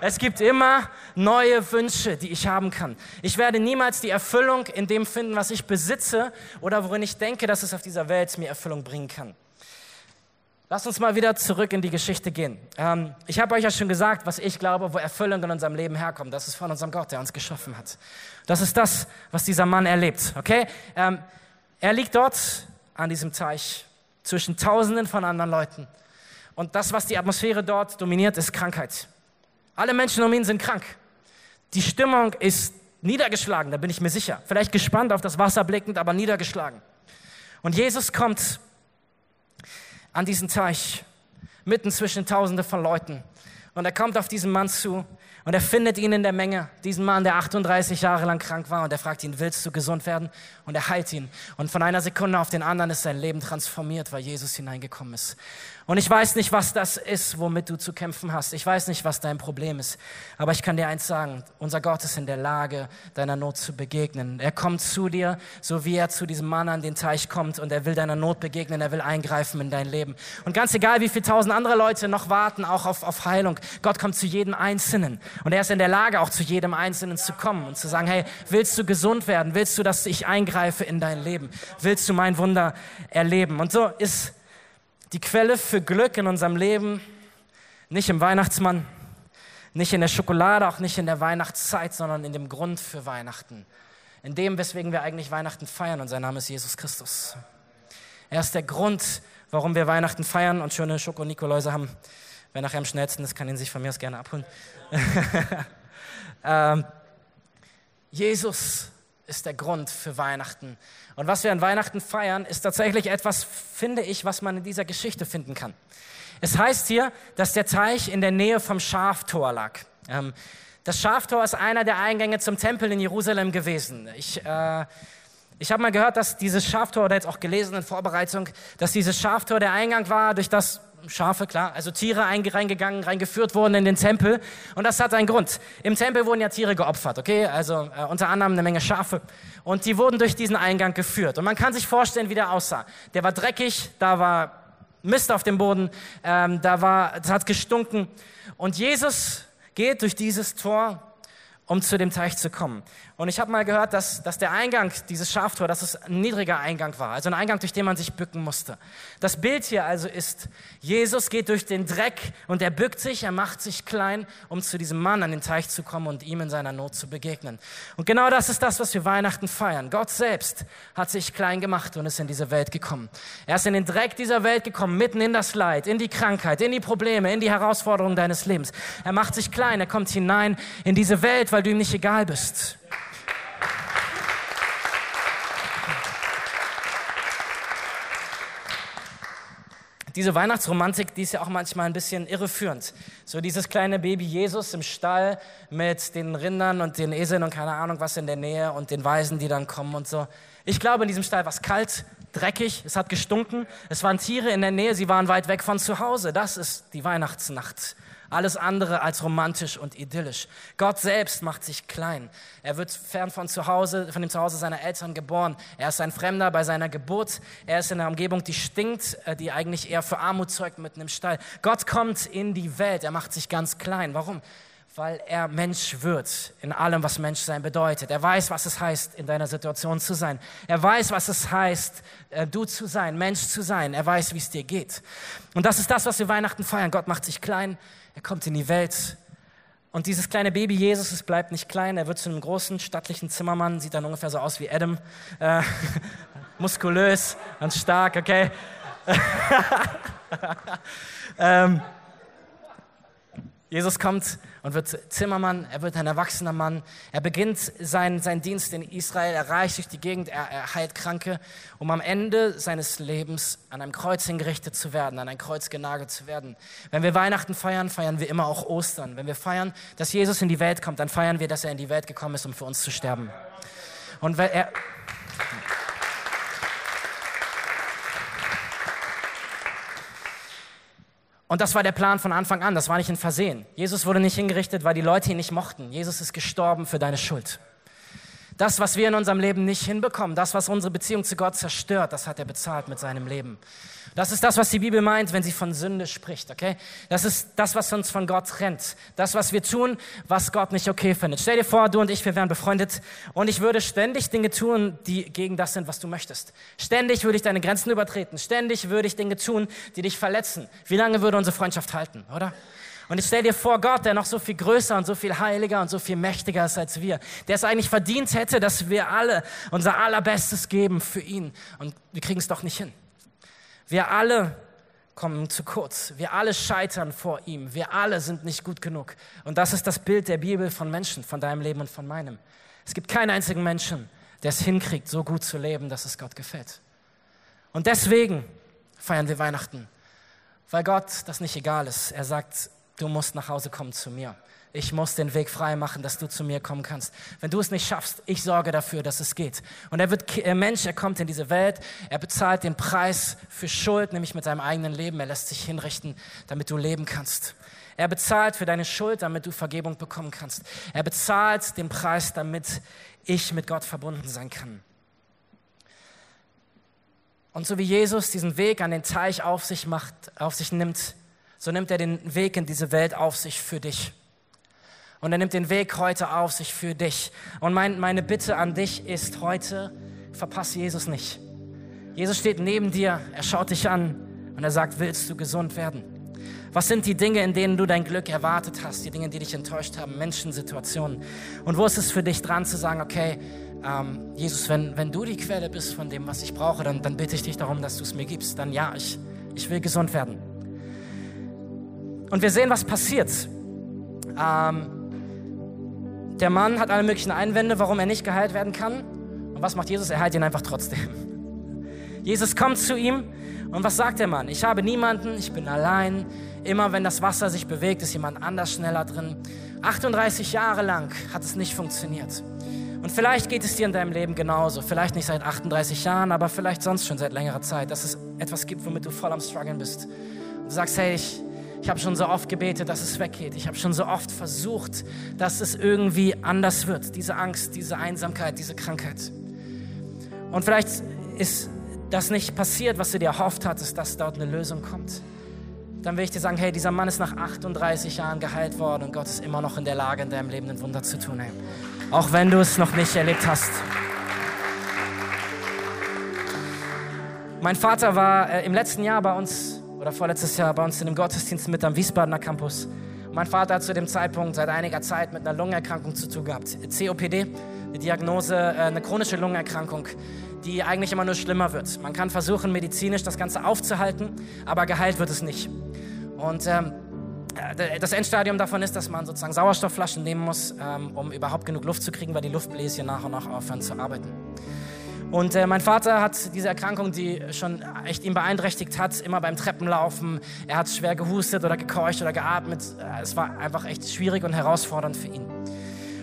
S1: es gibt immer neue Wünsche, die ich haben kann. Ich werde niemals die Erfüllung in dem finden, was ich besitze oder worin ich denke, dass es auf dieser Welt mir Erfüllung bringen kann. Lass uns mal wieder zurück in die Geschichte gehen. Ähm, ich habe euch ja schon gesagt, was ich glaube, wo Erfüllung in unserem Leben herkommt. Das ist von unserem Gott, der uns geschaffen hat. Das ist das, was dieser Mann erlebt. Okay? Ähm, er liegt dort an diesem Teich zwischen Tausenden von anderen Leuten. Und das, was die Atmosphäre dort dominiert, ist Krankheit. Alle Menschen um ihn sind krank. Die Stimmung ist niedergeschlagen, da bin ich mir sicher. Vielleicht gespannt auf das Wasser blickend, aber niedergeschlagen. Und Jesus kommt an diesen Teich, mitten zwischen Tausende von Leuten. Und er kommt auf diesen Mann zu und er findet ihn in der Menge, diesen Mann, der 38 Jahre lang krank war. Und er fragt ihn, willst du gesund werden? Und er heilt ihn. Und von einer Sekunde auf den anderen ist sein Leben transformiert, weil Jesus hineingekommen ist. Und ich weiß nicht, was das ist, womit du zu kämpfen hast. Ich weiß nicht, was dein Problem ist. Aber ich kann dir eins sagen. Unser Gott ist in der Lage, deiner Not zu begegnen. Er kommt zu dir, so wie er zu diesem Mann an den Teich kommt. Und er will deiner Not begegnen. Er will eingreifen in dein Leben. Und ganz egal, wie viele tausend andere Leute noch warten, auch auf, auf Heilung. Gott kommt zu jedem Einzelnen. Und er ist in der Lage, auch zu jedem Einzelnen zu kommen und zu sagen, hey, willst du gesund werden? Willst du, dass ich eingreife in dein Leben? Willst du mein Wunder erleben? Und so ist die Quelle für Glück in unserem Leben nicht im Weihnachtsmann, Nicht in der Schokolade, auch nicht in der Weihnachtszeit, sondern in dem Grund für Weihnachten. In dem, weswegen wir eigentlich Weihnachten feiern und sein Name ist Jesus Christus. Er ist der Grund, warum wir Weihnachten feiern und schöne Schoko-Nikoläuse haben. Wer nachher am schnellsten ist, kann ihn sich von mir aus gerne abholen. [LAUGHS] ähm, Jesus ist der Grund für Weihnachten. Und was wir an Weihnachten feiern, ist tatsächlich etwas, finde ich, was man in dieser Geschichte finden kann. Es heißt hier, dass der Teich in der Nähe vom Schaftor lag. Ähm, das Schaftor ist einer der Eingänge zum Tempel in Jerusalem gewesen. Ich, äh, ich habe mal gehört, dass dieses Schaftor, oder jetzt auch gelesen in Vorbereitung, dass dieses Schaftor der Eingang war, durch das Schafe, klar, also Tiere reingegangen, reingeführt wurden in den Tempel. Und das hat einen Grund. Im Tempel wurden ja Tiere geopfert, okay? Also äh, unter anderem eine Menge Schafe. Und die wurden durch diesen Eingang geführt. Und man kann sich vorstellen, wie der aussah. Der war dreckig, da war Mist auf dem Boden, ähm, da war, es hat gestunken. Und Jesus geht durch dieses Tor um zu dem Teich zu kommen. Und ich habe mal gehört, dass, dass der Eingang dieses Schaftor, dass es ein niedriger Eingang war, also ein Eingang, durch den man sich bücken musste. Das Bild hier also ist, Jesus geht durch den Dreck und er bückt sich, er macht sich klein, um zu diesem Mann an den Teich zu kommen und ihm in seiner Not zu begegnen. Und genau das ist das, was wir Weihnachten feiern. Gott selbst hat sich klein gemacht und ist in diese Welt gekommen. Er ist in den Dreck dieser Welt gekommen, mitten in das Leid, in die Krankheit, in die Probleme, in die Herausforderungen deines Lebens. Er macht sich klein, er kommt hinein in diese Welt, weil du ihm nicht egal bist. Diese Weihnachtsromantik, die ist ja auch manchmal ein bisschen irreführend. So dieses kleine Baby Jesus im Stall mit den Rindern und den Eseln und keine Ahnung was in der Nähe und den Weisen, die dann kommen und so. Ich glaube, in diesem Stall war es kalt, dreckig, es hat gestunken, es waren Tiere in der Nähe, sie waren weit weg von zu Hause. Das ist die Weihnachtsnacht. Alles andere als romantisch und idyllisch. Gott selbst macht sich klein. Er wird fern von zu Hause, von dem Zuhause seiner Eltern geboren. Er ist ein Fremder bei seiner Geburt. Er ist in einer Umgebung, die stinkt, äh, die eigentlich eher für Armut zeugt mitten im Stall. Gott kommt in die Welt. Er macht sich ganz klein. Warum? weil er Mensch wird in allem, was Menschsein bedeutet. Er weiß, was es heißt, in deiner Situation zu sein. Er weiß, was es heißt, äh, du zu sein, Mensch zu sein. Er weiß, wie es dir geht. Und das ist das, was wir Weihnachten feiern. Gott macht sich klein, er kommt in die Welt. Und dieses kleine Baby Jesus, es bleibt nicht klein, er wird zu einem großen, stattlichen Zimmermann, sieht dann ungefähr so aus wie Adam. Äh, [LAUGHS] muskulös und stark, okay? [LAUGHS] ähm, Jesus kommt und wird Zimmermann, er wird ein erwachsener Mann. Er beginnt seinen, seinen Dienst in Israel, er reist durch die Gegend, er, er heilt Kranke, um am Ende seines Lebens an einem Kreuz hingerichtet zu werden, an ein Kreuz genagelt zu werden. Wenn wir Weihnachten feiern, feiern wir immer auch Ostern. Wenn wir feiern, dass Jesus in die Welt kommt, dann feiern wir, dass er in die Welt gekommen ist, um für uns zu sterben. Und weil er... Und das war der Plan von Anfang an, das war nicht ein Versehen. Jesus wurde nicht hingerichtet, weil die Leute ihn nicht mochten. Jesus ist gestorben für deine Schuld. Das, was wir in unserem Leben nicht hinbekommen, das, was unsere Beziehung zu Gott zerstört, das hat er bezahlt mit seinem Leben. Das ist das, was die Bibel meint, wenn sie von Sünde spricht, okay? Das ist das, was uns von Gott trennt. Das, was wir tun, was Gott nicht okay findet. Stell dir vor, du und ich, wir wären befreundet und ich würde ständig Dinge tun, die gegen das sind, was du möchtest. Ständig würde ich deine Grenzen übertreten. Ständig würde ich Dinge tun, die dich verletzen. Wie lange würde unsere Freundschaft halten, oder? Und ich stell dir vor, Gott, der noch so viel größer und so viel heiliger und so viel mächtiger ist als wir, der es eigentlich verdient hätte, dass wir alle unser Allerbestes geben für ihn. Und wir kriegen es doch nicht hin. Wir alle kommen zu kurz. Wir alle scheitern vor ihm. Wir alle sind nicht gut genug. Und das ist das Bild der Bibel von Menschen, von deinem Leben und von meinem. Es gibt keinen einzigen Menschen, der es hinkriegt, so gut zu leben, dass es Gott gefällt. Und deswegen feiern wir Weihnachten, weil Gott das nicht egal ist. Er sagt, du musst nach Hause kommen zu mir. Ich muss den Weg frei machen, dass du zu mir kommen kannst. Wenn du es nicht schaffst, ich sorge dafür, dass es geht. Und er wird äh, Mensch, er kommt in diese Welt, er bezahlt den Preis für Schuld, nämlich mit seinem eigenen Leben. Er lässt sich hinrichten, damit du leben kannst. Er bezahlt für deine Schuld, damit du Vergebung bekommen kannst. Er bezahlt den Preis, damit ich mit Gott verbunden sein kann. Und so wie Jesus diesen Weg an den Teich auf sich macht, auf sich nimmt, so nimmt er den Weg in diese Welt auf sich für dich. Und er nimmt den Weg heute auf sich für dich. Und mein, meine Bitte an dich ist heute, verpasse Jesus nicht. Jesus steht neben dir, er schaut dich an und er sagt, willst du gesund werden? Was sind die Dinge, in denen du dein Glück erwartet hast, die Dinge, die dich enttäuscht haben, Menschen, Situationen? Und wo ist es für dich dran zu sagen, okay, ähm, Jesus, wenn, wenn du die Quelle bist von dem, was ich brauche, dann, dann bitte ich dich darum, dass du es mir gibst. Dann ja, ich, ich will gesund werden. Und wir sehen, was passiert. Ähm, der Mann hat alle möglichen Einwände, warum er nicht geheilt werden kann. Und was macht Jesus? Er heilt ihn einfach trotzdem. [LAUGHS] Jesus kommt zu ihm und was sagt der Mann? Ich habe niemanden, ich bin allein. Immer wenn das Wasser sich bewegt, ist jemand anders schneller drin. 38 Jahre lang hat es nicht funktioniert. Und vielleicht geht es dir in deinem Leben genauso. Vielleicht nicht seit 38 Jahren, aber vielleicht sonst schon seit längerer Zeit, dass es etwas gibt, womit du voll am Struggeln bist. Und du sagst, hey, ich, ich habe schon so oft gebetet, dass es weggeht. Ich habe schon so oft versucht, dass es irgendwie anders wird. Diese Angst, diese Einsamkeit, diese Krankheit. Und vielleicht ist das nicht passiert, was du dir erhofft hattest, dass dort eine Lösung kommt. Dann will ich dir sagen, hey, dieser Mann ist nach 38 Jahren geheilt worden und Gott ist immer noch in der Lage, in deinem Leben ein Wunder zu tun. Hey. Auch wenn du es noch nicht erlebt hast. Mein Vater war äh, im letzten Jahr bei uns oder vorletztes Jahr bei uns in einem Gottesdienst mit am Wiesbadener Campus. Mein Vater hat zu dem Zeitpunkt seit einiger Zeit mit einer Lungenerkrankung zu tun gehabt. COPD, eine Diagnose, äh, eine chronische Lungenerkrankung, die eigentlich immer nur schlimmer wird. Man kann versuchen, medizinisch das Ganze aufzuhalten, aber geheilt wird es nicht. Und ähm, äh, das Endstadium davon ist, dass man sozusagen Sauerstoffflaschen nehmen muss, ähm, um überhaupt genug Luft zu kriegen, weil die Luftbläschen nach und nach aufhören zu arbeiten. Und äh, mein Vater hat diese Erkrankung, die schon echt ihn beeinträchtigt hat, immer beim Treppenlaufen. Er hat schwer gehustet oder gekeucht oder geatmet. Äh, es war einfach echt schwierig und herausfordernd für ihn.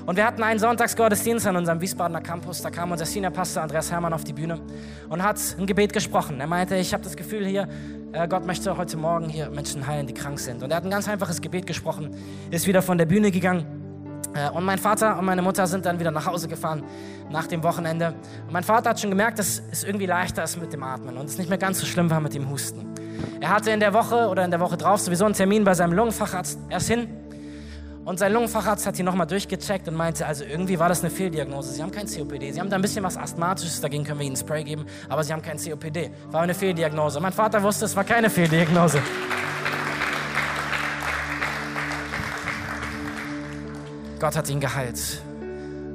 S1: Und wir hatten einen Sonntagsgottesdienst an unserem Wiesbadener Campus. Da kam unser Seniorpastor Andreas Hermann auf die Bühne und hat ein Gebet gesprochen. Er meinte, ich habe das Gefühl hier, äh, Gott möchte heute Morgen hier Menschen heilen, die krank sind. Und er hat ein ganz einfaches Gebet gesprochen, ist wieder von der Bühne gegangen und mein Vater und meine Mutter sind dann wieder nach Hause gefahren nach dem Wochenende. Und mein Vater hat schon gemerkt, dass es irgendwie leichter ist mit dem Atmen und es nicht mehr ganz so schlimm war mit dem Husten. Er hatte in der Woche oder in der Woche drauf sowieso einen Termin bei seinem Lungenfacharzt erst hin. Und sein Lungenfacharzt hat ihn nochmal durchgecheckt und meinte, also irgendwie war das eine Fehldiagnose. Sie haben kein COPD. Sie haben da ein bisschen was Asthmatisches, dagegen können wir Ihnen Spray geben, aber Sie haben kein COPD. War eine Fehldiagnose. Mein Vater wusste, es war keine Fehldiagnose. Gott hat ihn geheilt.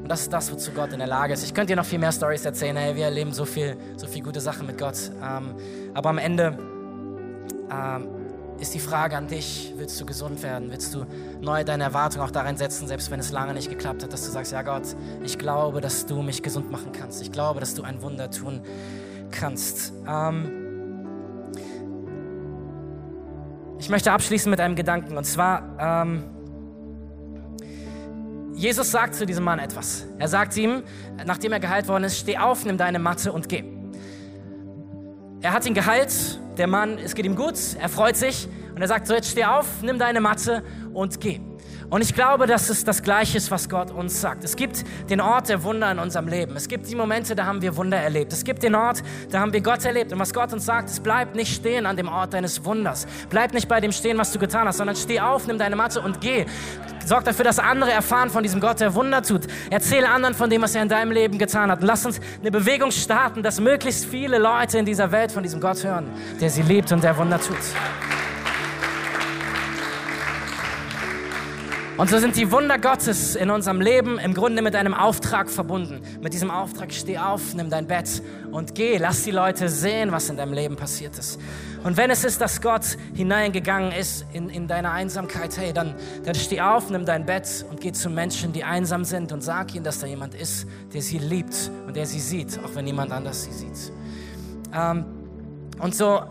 S1: Und das ist das, wozu Gott in der Lage ist. Ich könnte dir noch viel mehr Stories erzählen. Hey, wir erleben so viel, so viel gute Sachen mit Gott. Ähm, aber am Ende ähm, ist die Frage an dich, willst du gesund werden? Willst du neu deine Erwartung auch darin setzen, selbst wenn es lange nicht geklappt hat, dass du sagst, ja Gott, ich glaube, dass du mich gesund machen kannst. Ich glaube, dass du ein Wunder tun kannst. Ähm, ich möchte abschließen mit einem Gedanken. Und zwar, ähm, Jesus sagt zu diesem Mann etwas. Er sagt ihm, nachdem er geheilt worden ist, steh auf, nimm deine Matte und geh. Er hat ihn geheilt, der Mann, es geht ihm gut, er freut sich und er sagt so, jetzt steh auf, nimm deine Matte und geh. Und ich glaube, dass es das Gleiche ist, was Gott uns sagt. Es gibt den Ort der Wunder in unserem Leben. Es gibt die Momente, da haben wir Wunder erlebt. Es gibt den Ort, da haben wir Gott erlebt. Und was Gott uns sagt, es bleibt nicht stehen an dem Ort deines Wunders. Bleib nicht bei dem stehen, was du getan hast, sondern steh auf, nimm deine Matte und geh. Sorg dafür, dass andere erfahren von diesem Gott, der Wunder tut. Erzähle anderen von dem, was er in deinem Leben getan hat. Lass uns eine Bewegung starten, dass möglichst viele Leute in dieser Welt von diesem Gott hören, der sie liebt und der Wunder tut. Und so sind die Wunder Gottes in unserem Leben im Grunde mit einem Auftrag verbunden. Mit diesem Auftrag, steh auf, nimm dein Bett und geh. Lass die Leute sehen, was in deinem Leben passiert ist. Und wenn es ist, dass Gott hineingegangen ist in, in deine Einsamkeit, hey, dann, dann steh auf, nimm dein Bett und geh zu Menschen, die einsam sind und sag ihnen, dass da jemand ist, der sie liebt und der sie sieht, auch wenn niemand anders sie sieht. Ähm, und so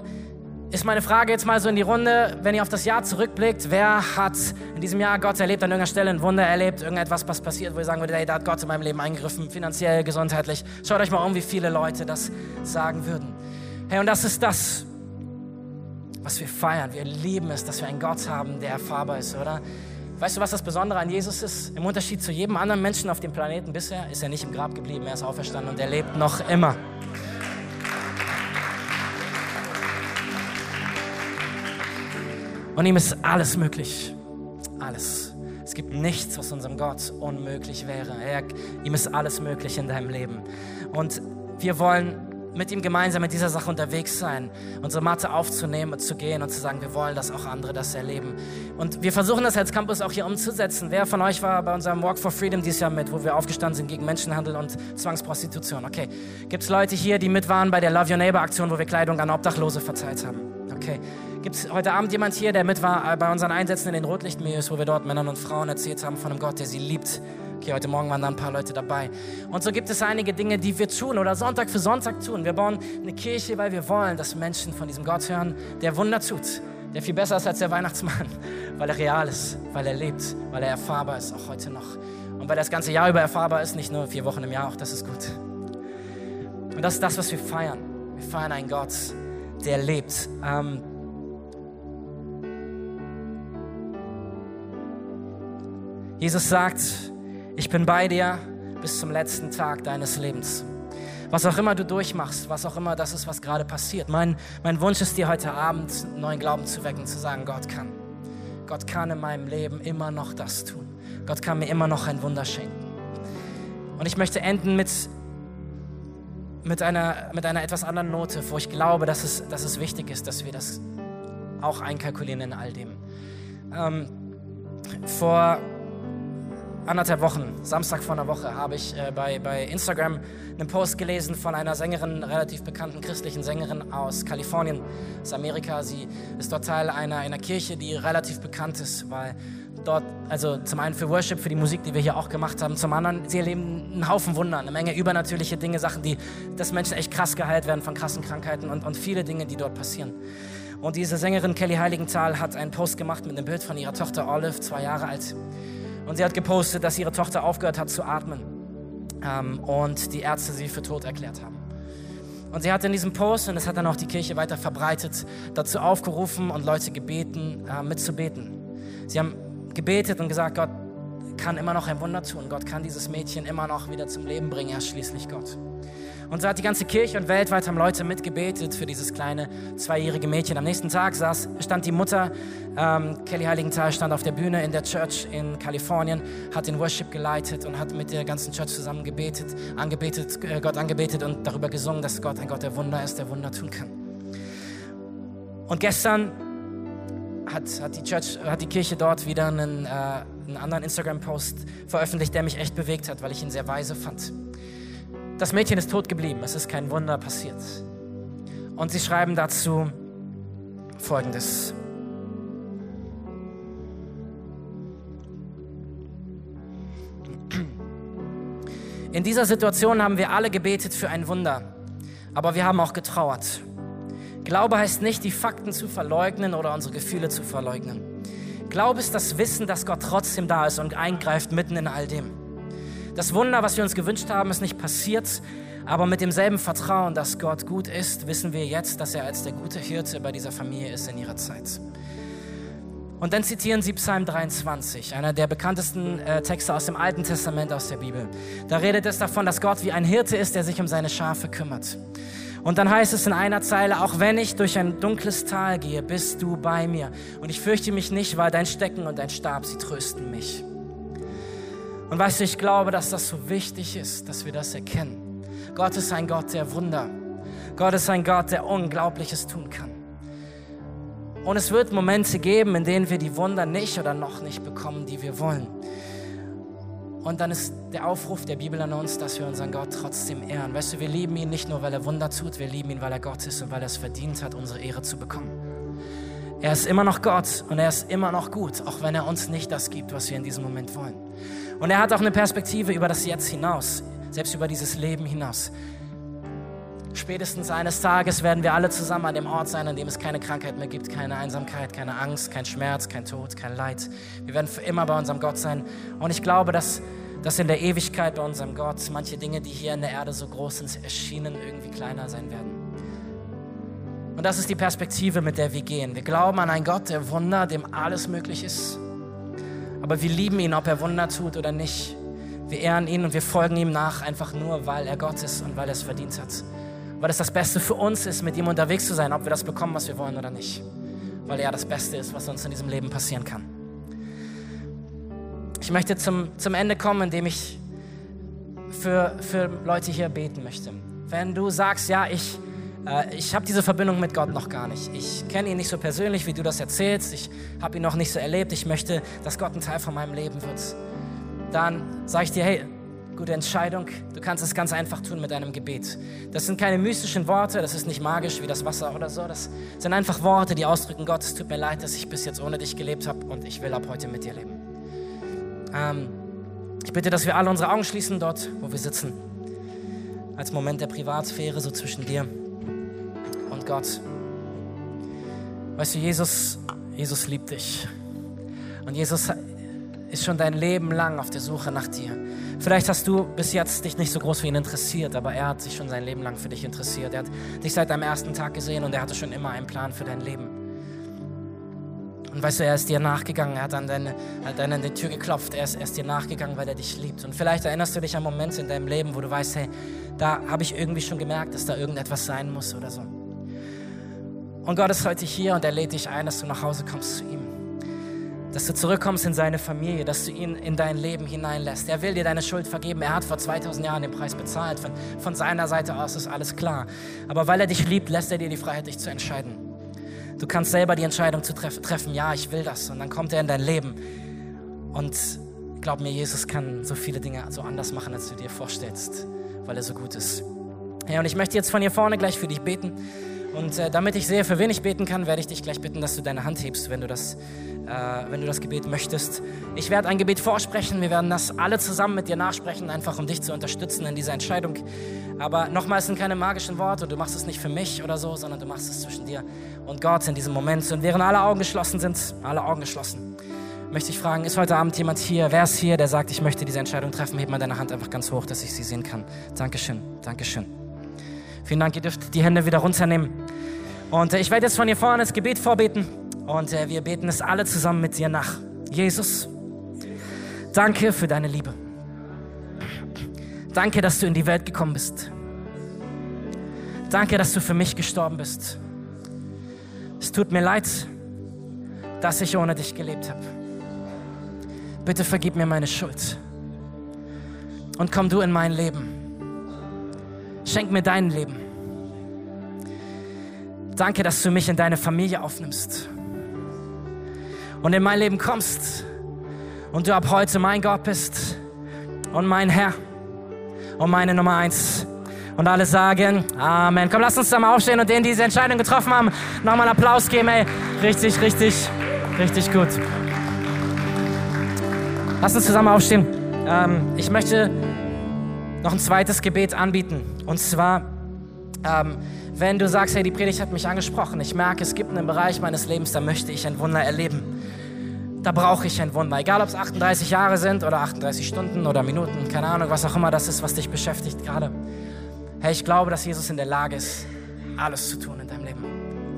S1: ist meine Frage jetzt mal so in die Runde, wenn ihr auf das Jahr zurückblickt, wer hat in diesem Jahr Gott erlebt, an irgendeiner Stelle ein Wunder erlebt, irgendetwas, was passiert, wo ihr sagen würdet, hey, da hat Gott in meinem Leben eingegriffen, finanziell, gesundheitlich. Schaut euch mal um, wie viele Leute das sagen würden. Hey, und das ist das, was wir feiern. Wir lieben es, dass wir einen Gott haben, der erfahrbar ist, oder? Weißt du, was das Besondere an Jesus ist? Im Unterschied zu jedem anderen Menschen auf dem Planeten bisher ist er nicht im Grab geblieben, er ist auferstanden und er lebt noch immer. Und ihm ist alles möglich. Alles. Es gibt nichts, was unserem Gott unmöglich wäre. Er, ihm ist alles möglich in deinem Leben. Und wir wollen mit ihm gemeinsam mit dieser Sache unterwegs sein, unsere Matte aufzunehmen und zu gehen und zu sagen, wir wollen, dass auch andere das erleben. Und wir versuchen das als Campus auch hier umzusetzen. Wer von euch war bei unserem Walk for Freedom dieses Jahr mit, wo wir aufgestanden sind gegen Menschenhandel und Zwangsprostitution? Okay. Gibt es Leute hier, die mit waren bei der Love Your Neighbor Aktion, wo wir Kleidung an Obdachlose verteilt haben? Okay. Gibt es heute Abend jemand hier, der mit war bei unseren Einsätzen in den Rotlichtmilieus, wo wir dort Männern und Frauen erzählt haben von einem Gott, der sie liebt? Okay, heute Morgen waren da ein paar Leute dabei. Und so gibt es einige Dinge, die wir tun oder Sonntag für Sonntag tun. Wir bauen eine Kirche, weil wir wollen, dass Menschen von diesem Gott hören, der Wunder tut, der viel besser ist als der Weihnachtsmann, [LAUGHS] weil er real ist, weil er lebt, weil er erfahrbar ist, auch heute noch. Und weil er das ganze Jahr über erfahrbar ist, nicht nur vier Wochen im Jahr, auch das ist gut. Und das ist das, was wir feiern. Wir feiern einen Gott, der lebt. Ähm, Jesus sagt, ich bin bei dir bis zum letzten Tag deines Lebens. Was auch immer du durchmachst, was auch immer das ist, was gerade passiert. Mein, mein Wunsch ist dir heute Abend neuen Glauben zu wecken, zu sagen, Gott kann. Gott kann in meinem Leben immer noch das tun. Gott kann mir immer noch ein Wunder schenken. Und ich möchte enden mit, mit, einer, mit einer etwas anderen Note, wo ich glaube, dass es, dass es wichtig ist, dass wir das auch einkalkulieren in all dem. Ähm, vor anderthalb Wochen, Samstag vor einer Woche, habe ich äh, bei, bei Instagram einen Post gelesen von einer Sängerin, relativ bekannten christlichen Sängerin aus Kalifornien, aus Amerika. Sie ist dort Teil einer, einer Kirche, die relativ bekannt ist, weil dort, also zum einen für Worship, für die Musik, die wir hier auch gemacht haben, zum anderen, sie erleben einen Haufen Wunder, eine Menge übernatürliche Dinge, Sachen, die, dass Menschen echt krass geheilt werden von krassen Krankheiten und, und viele Dinge, die dort passieren. Und diese Sängerin Kelly Heiligenthal hat einen Post gemacht mit einem Bild von ihrer Tochter Olive, zwei Jahre alt. Und sie hat gepostet, dass ihre Tochter aufgehört hat zu atmen ähm, und die Ärzte sie für tot erklärt haben. Und sie hat in diesem Post, und das hat dann auch die Kirche weiter verbreitet, dazu aufgerufen und Leute gebeten, äh, mitzubeten. Sie haben gebetet und gesagt, Gott kann immer noch ein Wunder tun. Gott kann dieses Mädchen immer noch wieder zum Leben bringen. Er ist schließlich Gott. Und so hat die ganze Kirche und weltweit haben Leute mitgebetet für dieses kleine zweijährige Mädchen. Am nächsten Tag saß, stand die Mutter, ähm, Kelly Heiligenthal, stand auf der Bühne in der Church in Kalifornien, hat den Worship geleitet und hat mit der ganzen Church zusammen gebetet, angebetet, äh, Gott angebetet und darüber gesungen, dass Gott ein Gott der Wunder ist, der Wunder tun kann. Und gestern hat, hat, die, Church, hat die Kirche dort wieder einen, äh, einen anderen Instagram-Post veröffentlicht, der mich echt bewegt hat, weil ich ihn sehr weise fand. Das Mädchen ist tot geblieben, es ist kein Wunder passiert. Und sie schreiben dazu Folgendes. In dieser Situation haben wir alle gebetet für ein Wunder, aber wir haben auch getrauert. Glaube heißt nicht, die Fakten zu verleugnen oder unsere Gefühle zu verleugnen. Glaube ist das Wissen, dass Gott trotzdem da ist und eingreift mitten in all dem. Das Wunder, was wir uns gewünscht haben, ist nicht passiert, aber mit demselben Vertrauen, dass Gott gut ist, wissen wir jetzt, dass er als der gute Hirte bei dieser Familie ist in ihrer Zeit. Und dann zitieren sie Psalm 23, einer der bekanntesten äh, Texte aus dem Alten Testament aus der Bibel. Da redet es davon, dass Gott wie ein Hirte ist, der sich um seine Schafe kümmert. Und dann heißt es in einer Zeile, auch wenn ich durch ein dunkles Tal gehe, bist du bei mir. Und ich fürchte mich nicht, weil dein Stecken und dein Stab, sie trösten mich. Und weißt du, ich glaube, dass das so wichtig ist, dass wir das erkennen. Gott ist ein Gott der Wunder. Gott ist ein Gott, der Unglaubliches tun kann. Und es wird Momente geben, in denen wir die Wunder nicht oder noch nicht bekommen, die wir wollen. Und dann ist der Aufruf der Bibel an uns, dass wir unseren Gott trotzdem ehren. Weißt du, wir lieben ihn nicht nur, weil er Wunder tut, wir lieben ihn, weil er Gott ist und weil er es verdient hat, unsere Ehre zu bekommen. Er ist immer noch Gott und er ist immer noch gut, auch wenn er uns nicht das gibt, was wir in diesem Moment wollen. Und er hat auch eine Perspektive über das Jetzt hinaus, selbst über dieses Leben hinaus. Spätestens eines Tages werden wir alle zusammen an dem Ort sein, an dem es keine Krankheit mehr gibt, keine Einsamkeit, keine Angst, kein Schmerz, kein Tod, kein Leid. Wir werden für immer bei unserem Gott sein. Und ich glaube, dass, dass in der Ewigkeit bei unserem Gott manche Dinge, die hier in der Erde so groß sind, erschienen, irgendwie kleiner sein werden. Und das ist die Perspektive, mit der wir gehen. Wir glauben an einen Gott, der Wunder, dem alles möglich ist. Aber wir lieben ihn, ob er Wunder tut oder nicht. Wir ehren ihn und wir folgen ihm nach, einfach nur, weil er Gott ist und weil er es verdient hat. Weil es das Beste für uns ist, mit ihm unterwegs zu sein, ob wir das bekommen, was wir wollen oder nicht. Weil er das Beste ist, was uns in diesem Leben passieren kann. Ich möchte zum, zum Ende kommen, indem ich für, für Leute hier beten möchte. wenn du sagst, ja, ich, äh, ich habe diese Verbindung mit Gott noch gar nicht. Ich kenne ihn nicht so persönlich, wie du das erzählst. Ich habe ihn noch nicht so erlebt. Ich möchte, dass Gott ein Teil von meinem Leben wird. Dann sage ich dir, hey, gute Entscheidung. Du kannst es ganz einfach tun mit deinem Gebet. Das sind keine mystischen Worte, das ist nicht magisch wie das Wasser oder so. Das sind einfach Worte, die ausdrücken, Gott, es tut mir leid, dass ich bis jetzt ohne dich gelebt habe und ich will ab heute mit dir leben. Ähm, ich bitte, dass wir alle unsere Augen schließen dort, wo wir sitzen. Als Moment der Privatsphäre, so zwischen dir und Gott. Weißt du, Jesus, Jesus liebt dich. Und Jesus ist schon dein Leben lang auf der Suche nach dir. Vielleicht hast du bis jetzt dich nicht so groß für ihn interessiert, aber er hat sich schon sein Leben lang für dich interessiert. Er hat dich seit deinem ersten Tag gesehen und er hatte schon immer einen Plan für dein Leben. Und weißt du, er ist dir nachgegangen, er hat an deine, hat an die Tür geklopft, er ist, er ist dir nachgegangen, weil er dich liebt. Und vielleicht erinnerst du dich an Momente in deinem Leben, wo du weißt, hey, da habe ich irgendwie schon gemerkt, dass da irgendetwas sein muss oder so. Und Gott ist heute hier und er lädt dich ein, dass du nach Hause kommst zu ihm dass du zurückkommst in seine Familie, dass du ihn in dein Leben hineinlässt. Er will dir deine Schuld vergeben. Er hat vor 2000 Jahren den Preis bezahlt. Von, von seiner Seite aus ist alles klar. Aber weil er dich liebt, lässt er dir die Freiheit, dich zu entscheiden. Du kannst selber die Entscheidung zu treff treffen, ja, ich will das. Und dann kommt er in dein Leben. Und glaub mir, Jesus kann so viele Dinge so anders machen, als du dir vorstellst, weil er so gut ist. Ja, und ich möchte jetzt von hier vorne gleich für dich beten. Und äh, damit ich sehe, für wen ich beten kann, werde ich dich gleich bitten, dass du deine Hand hebst, wenn du das, äh, wenn du das Gebet möchtest. Ich werde ein Gebet vorsprechen. Wir werden das alle zusammen mit dir nachsprechen, einfach um dich zu unterstützen in dieser Entscheidung. Aber nochmal, es sind keine magischen Worte. Du machst es nicht für mich oder so, sondern du machst es zwischen dir und Gott in diesem Moment. Und während alle Augen geschlossen sind, alle Augen geschlossen, möchte ich fragen, ist heute Abend jemand hier? Wer ist hier, der sagt, ich möchte diese Entscheidung treffen? Heb mal deine Hand einfach ganz hoch, dass ich sie sehen kann. Dankeschön, Dankeschön. Vielen Dank, ihr dürft die Hände wieder runternehmen. Und äh, ich werde jetzt von hier vorne das Gebet vorbeten und äh, wir beten es alle zusammen mit dir nach. Jesus, danke für deine Liebe. Danke, dass du in die Welt gekommen bist. Danke, dass du für mich gestorben bist. Es tut mir leid, dass ich ohne dich gelebt habe. Bitte vergib mir meine Schuld. Und komm du in mein Leben. Schenk mir dein Leben. Danke, dass du mich in deine Familie aufnimmst und in mein Leben kommst und du ab heute mein Gott bist und mein Herr und meine Nummer eins. Und alle sagen Amen. Komm, lass uns mal aufstehen und denen, die diese Entscheidung getroffen haben, nochmal einen Applaus geben. Ey, richtig, richtig, richtig gut. Lass uns zusammen aufstehen. Ähm, ich möchte noch ein zweites Gebet anbieten. Und zwar, ähm, wenn du sagst, hey, die Predigt hat mich angesprochen, ich merke, es gibt einen Bereich meines Lebens, da möchte ich ein Wunder erleben. Da brauche ich ein Wunder. Egal, ob es 38 Jahre sind oder 38 Stunden oder Minuten, keine Ahnung, was auch immer das ist, was dich beschäftigt gerade. Hey, ich glaube, dass Jesus in der Lage ist, alles zu tun in deinem Leben.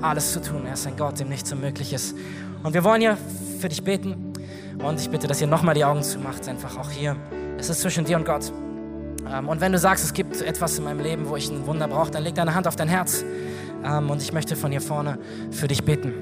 S1: Alles zu tun. Er ist ein Gott, dem nichts unmöglich ist. Und wir wollen hier für dich beten. Und ich bitte, dass ihr nochmal die Augen zumacht, einfach auch hier. Es ist zwischen dir und Gott. Ähm, und wenn du sagst, es gibt etwas in meinem Leben, wo ich ein Wunder brauche, dann leg deine Hand auf dein Herz. Ähm, und ich möchte von hier vorne für dich beten.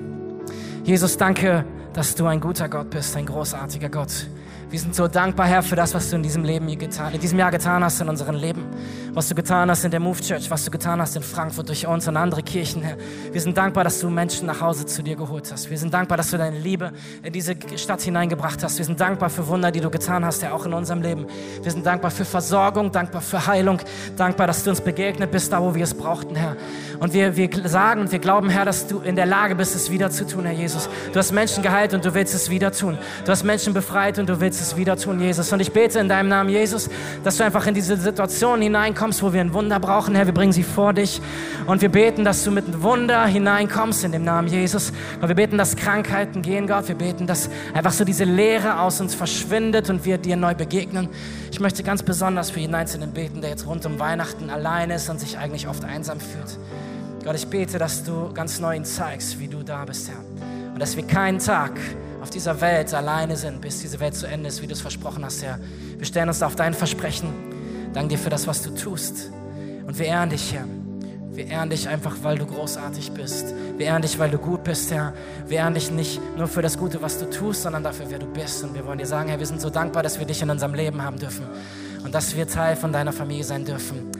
S1: Jesus, danke, dass du ein guter Gott bist, ein großartiger Gott. Wir sind so dankbar, Herr, für das, was du in diesem Leben getan, in diesem Jahr getan hast in unserem Leben. Was du getan hast in der Move Church, was du getan hast in Frankfurt durch uns und andere Kirchen, Herr. Wir sind dankbar, dass du Menschen nach Hause zu dir geholt hast. Wir sind dankbar, dass du deine Liebe in diese Stadt hineingebracht hast. Wir sind dankbar für Wunder, die du getan hast, Herr, auch in unserem Leben. Wir sind dankbar für Versorgung, dankbar für Heilung, dankbar, dass du uns begegnet bist, da wo wir es brauchten, Herr. Und wir, wir sagen und wir glauben, Herr, dass du in der Lage bist, es wieder zu tun, Herr Jesus. Du hast Menschen geheilt und du willst es wieder tun. Du hast Menschen befreit und du willst es wieder tun, Jesus. Und ich bete in deinem Namen, Jesus, dass du einfach in diese Situation hineinkommst, wo wir ein Wunder brauchen, Herr. Wir bringen sie vor dich und wir beten, dass du mit einem Wunder hineinkommst in dem Namen Jesus. Und wir beten, dass Krankheiten gehen, Gott. Wir beten, dass einfach so diese Leere aus uns verschwindet und wir dir neu begegnen. Ich möchte ganz besonders für jeden Einzelnen beten, der jetzt rund um Weihnachten allein ist und sich eigentlich oft einsam fühlt. Gott, ich bete, dass du ganz neu ihn zeigst, wie du da bist, Herr. Und dass wir keinen Tag auf dieser Welt alleine sind, bis diese Welt zu Ende ist, wie du es versprochen hast, Herr. Wir stellen uns auf dein Versprechen. Dank dir für das, was du tust. Und wir ehren dich, Herr. Wir ehren dich einfach, weil du großartig bist. Wir ehren dich, weil du gut bist, Herr. Wir ehren dich nicht nur für das Gute, was du tust, sondern dafür, wer du bist. Und wir wollen dir sagen, Herr, wir sind so dankbar, dass wir dich in unserem Leben haben dürfen und dass wir Teil von deiner Familie sein dürfen.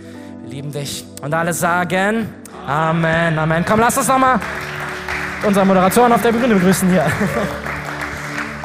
S1: Wir lieben dich. Und alle sagen Amen, Amen. Komm, lass uns nochmal unsere Moderatoren auf der Bühne begrüßen hier. [LAUGHS]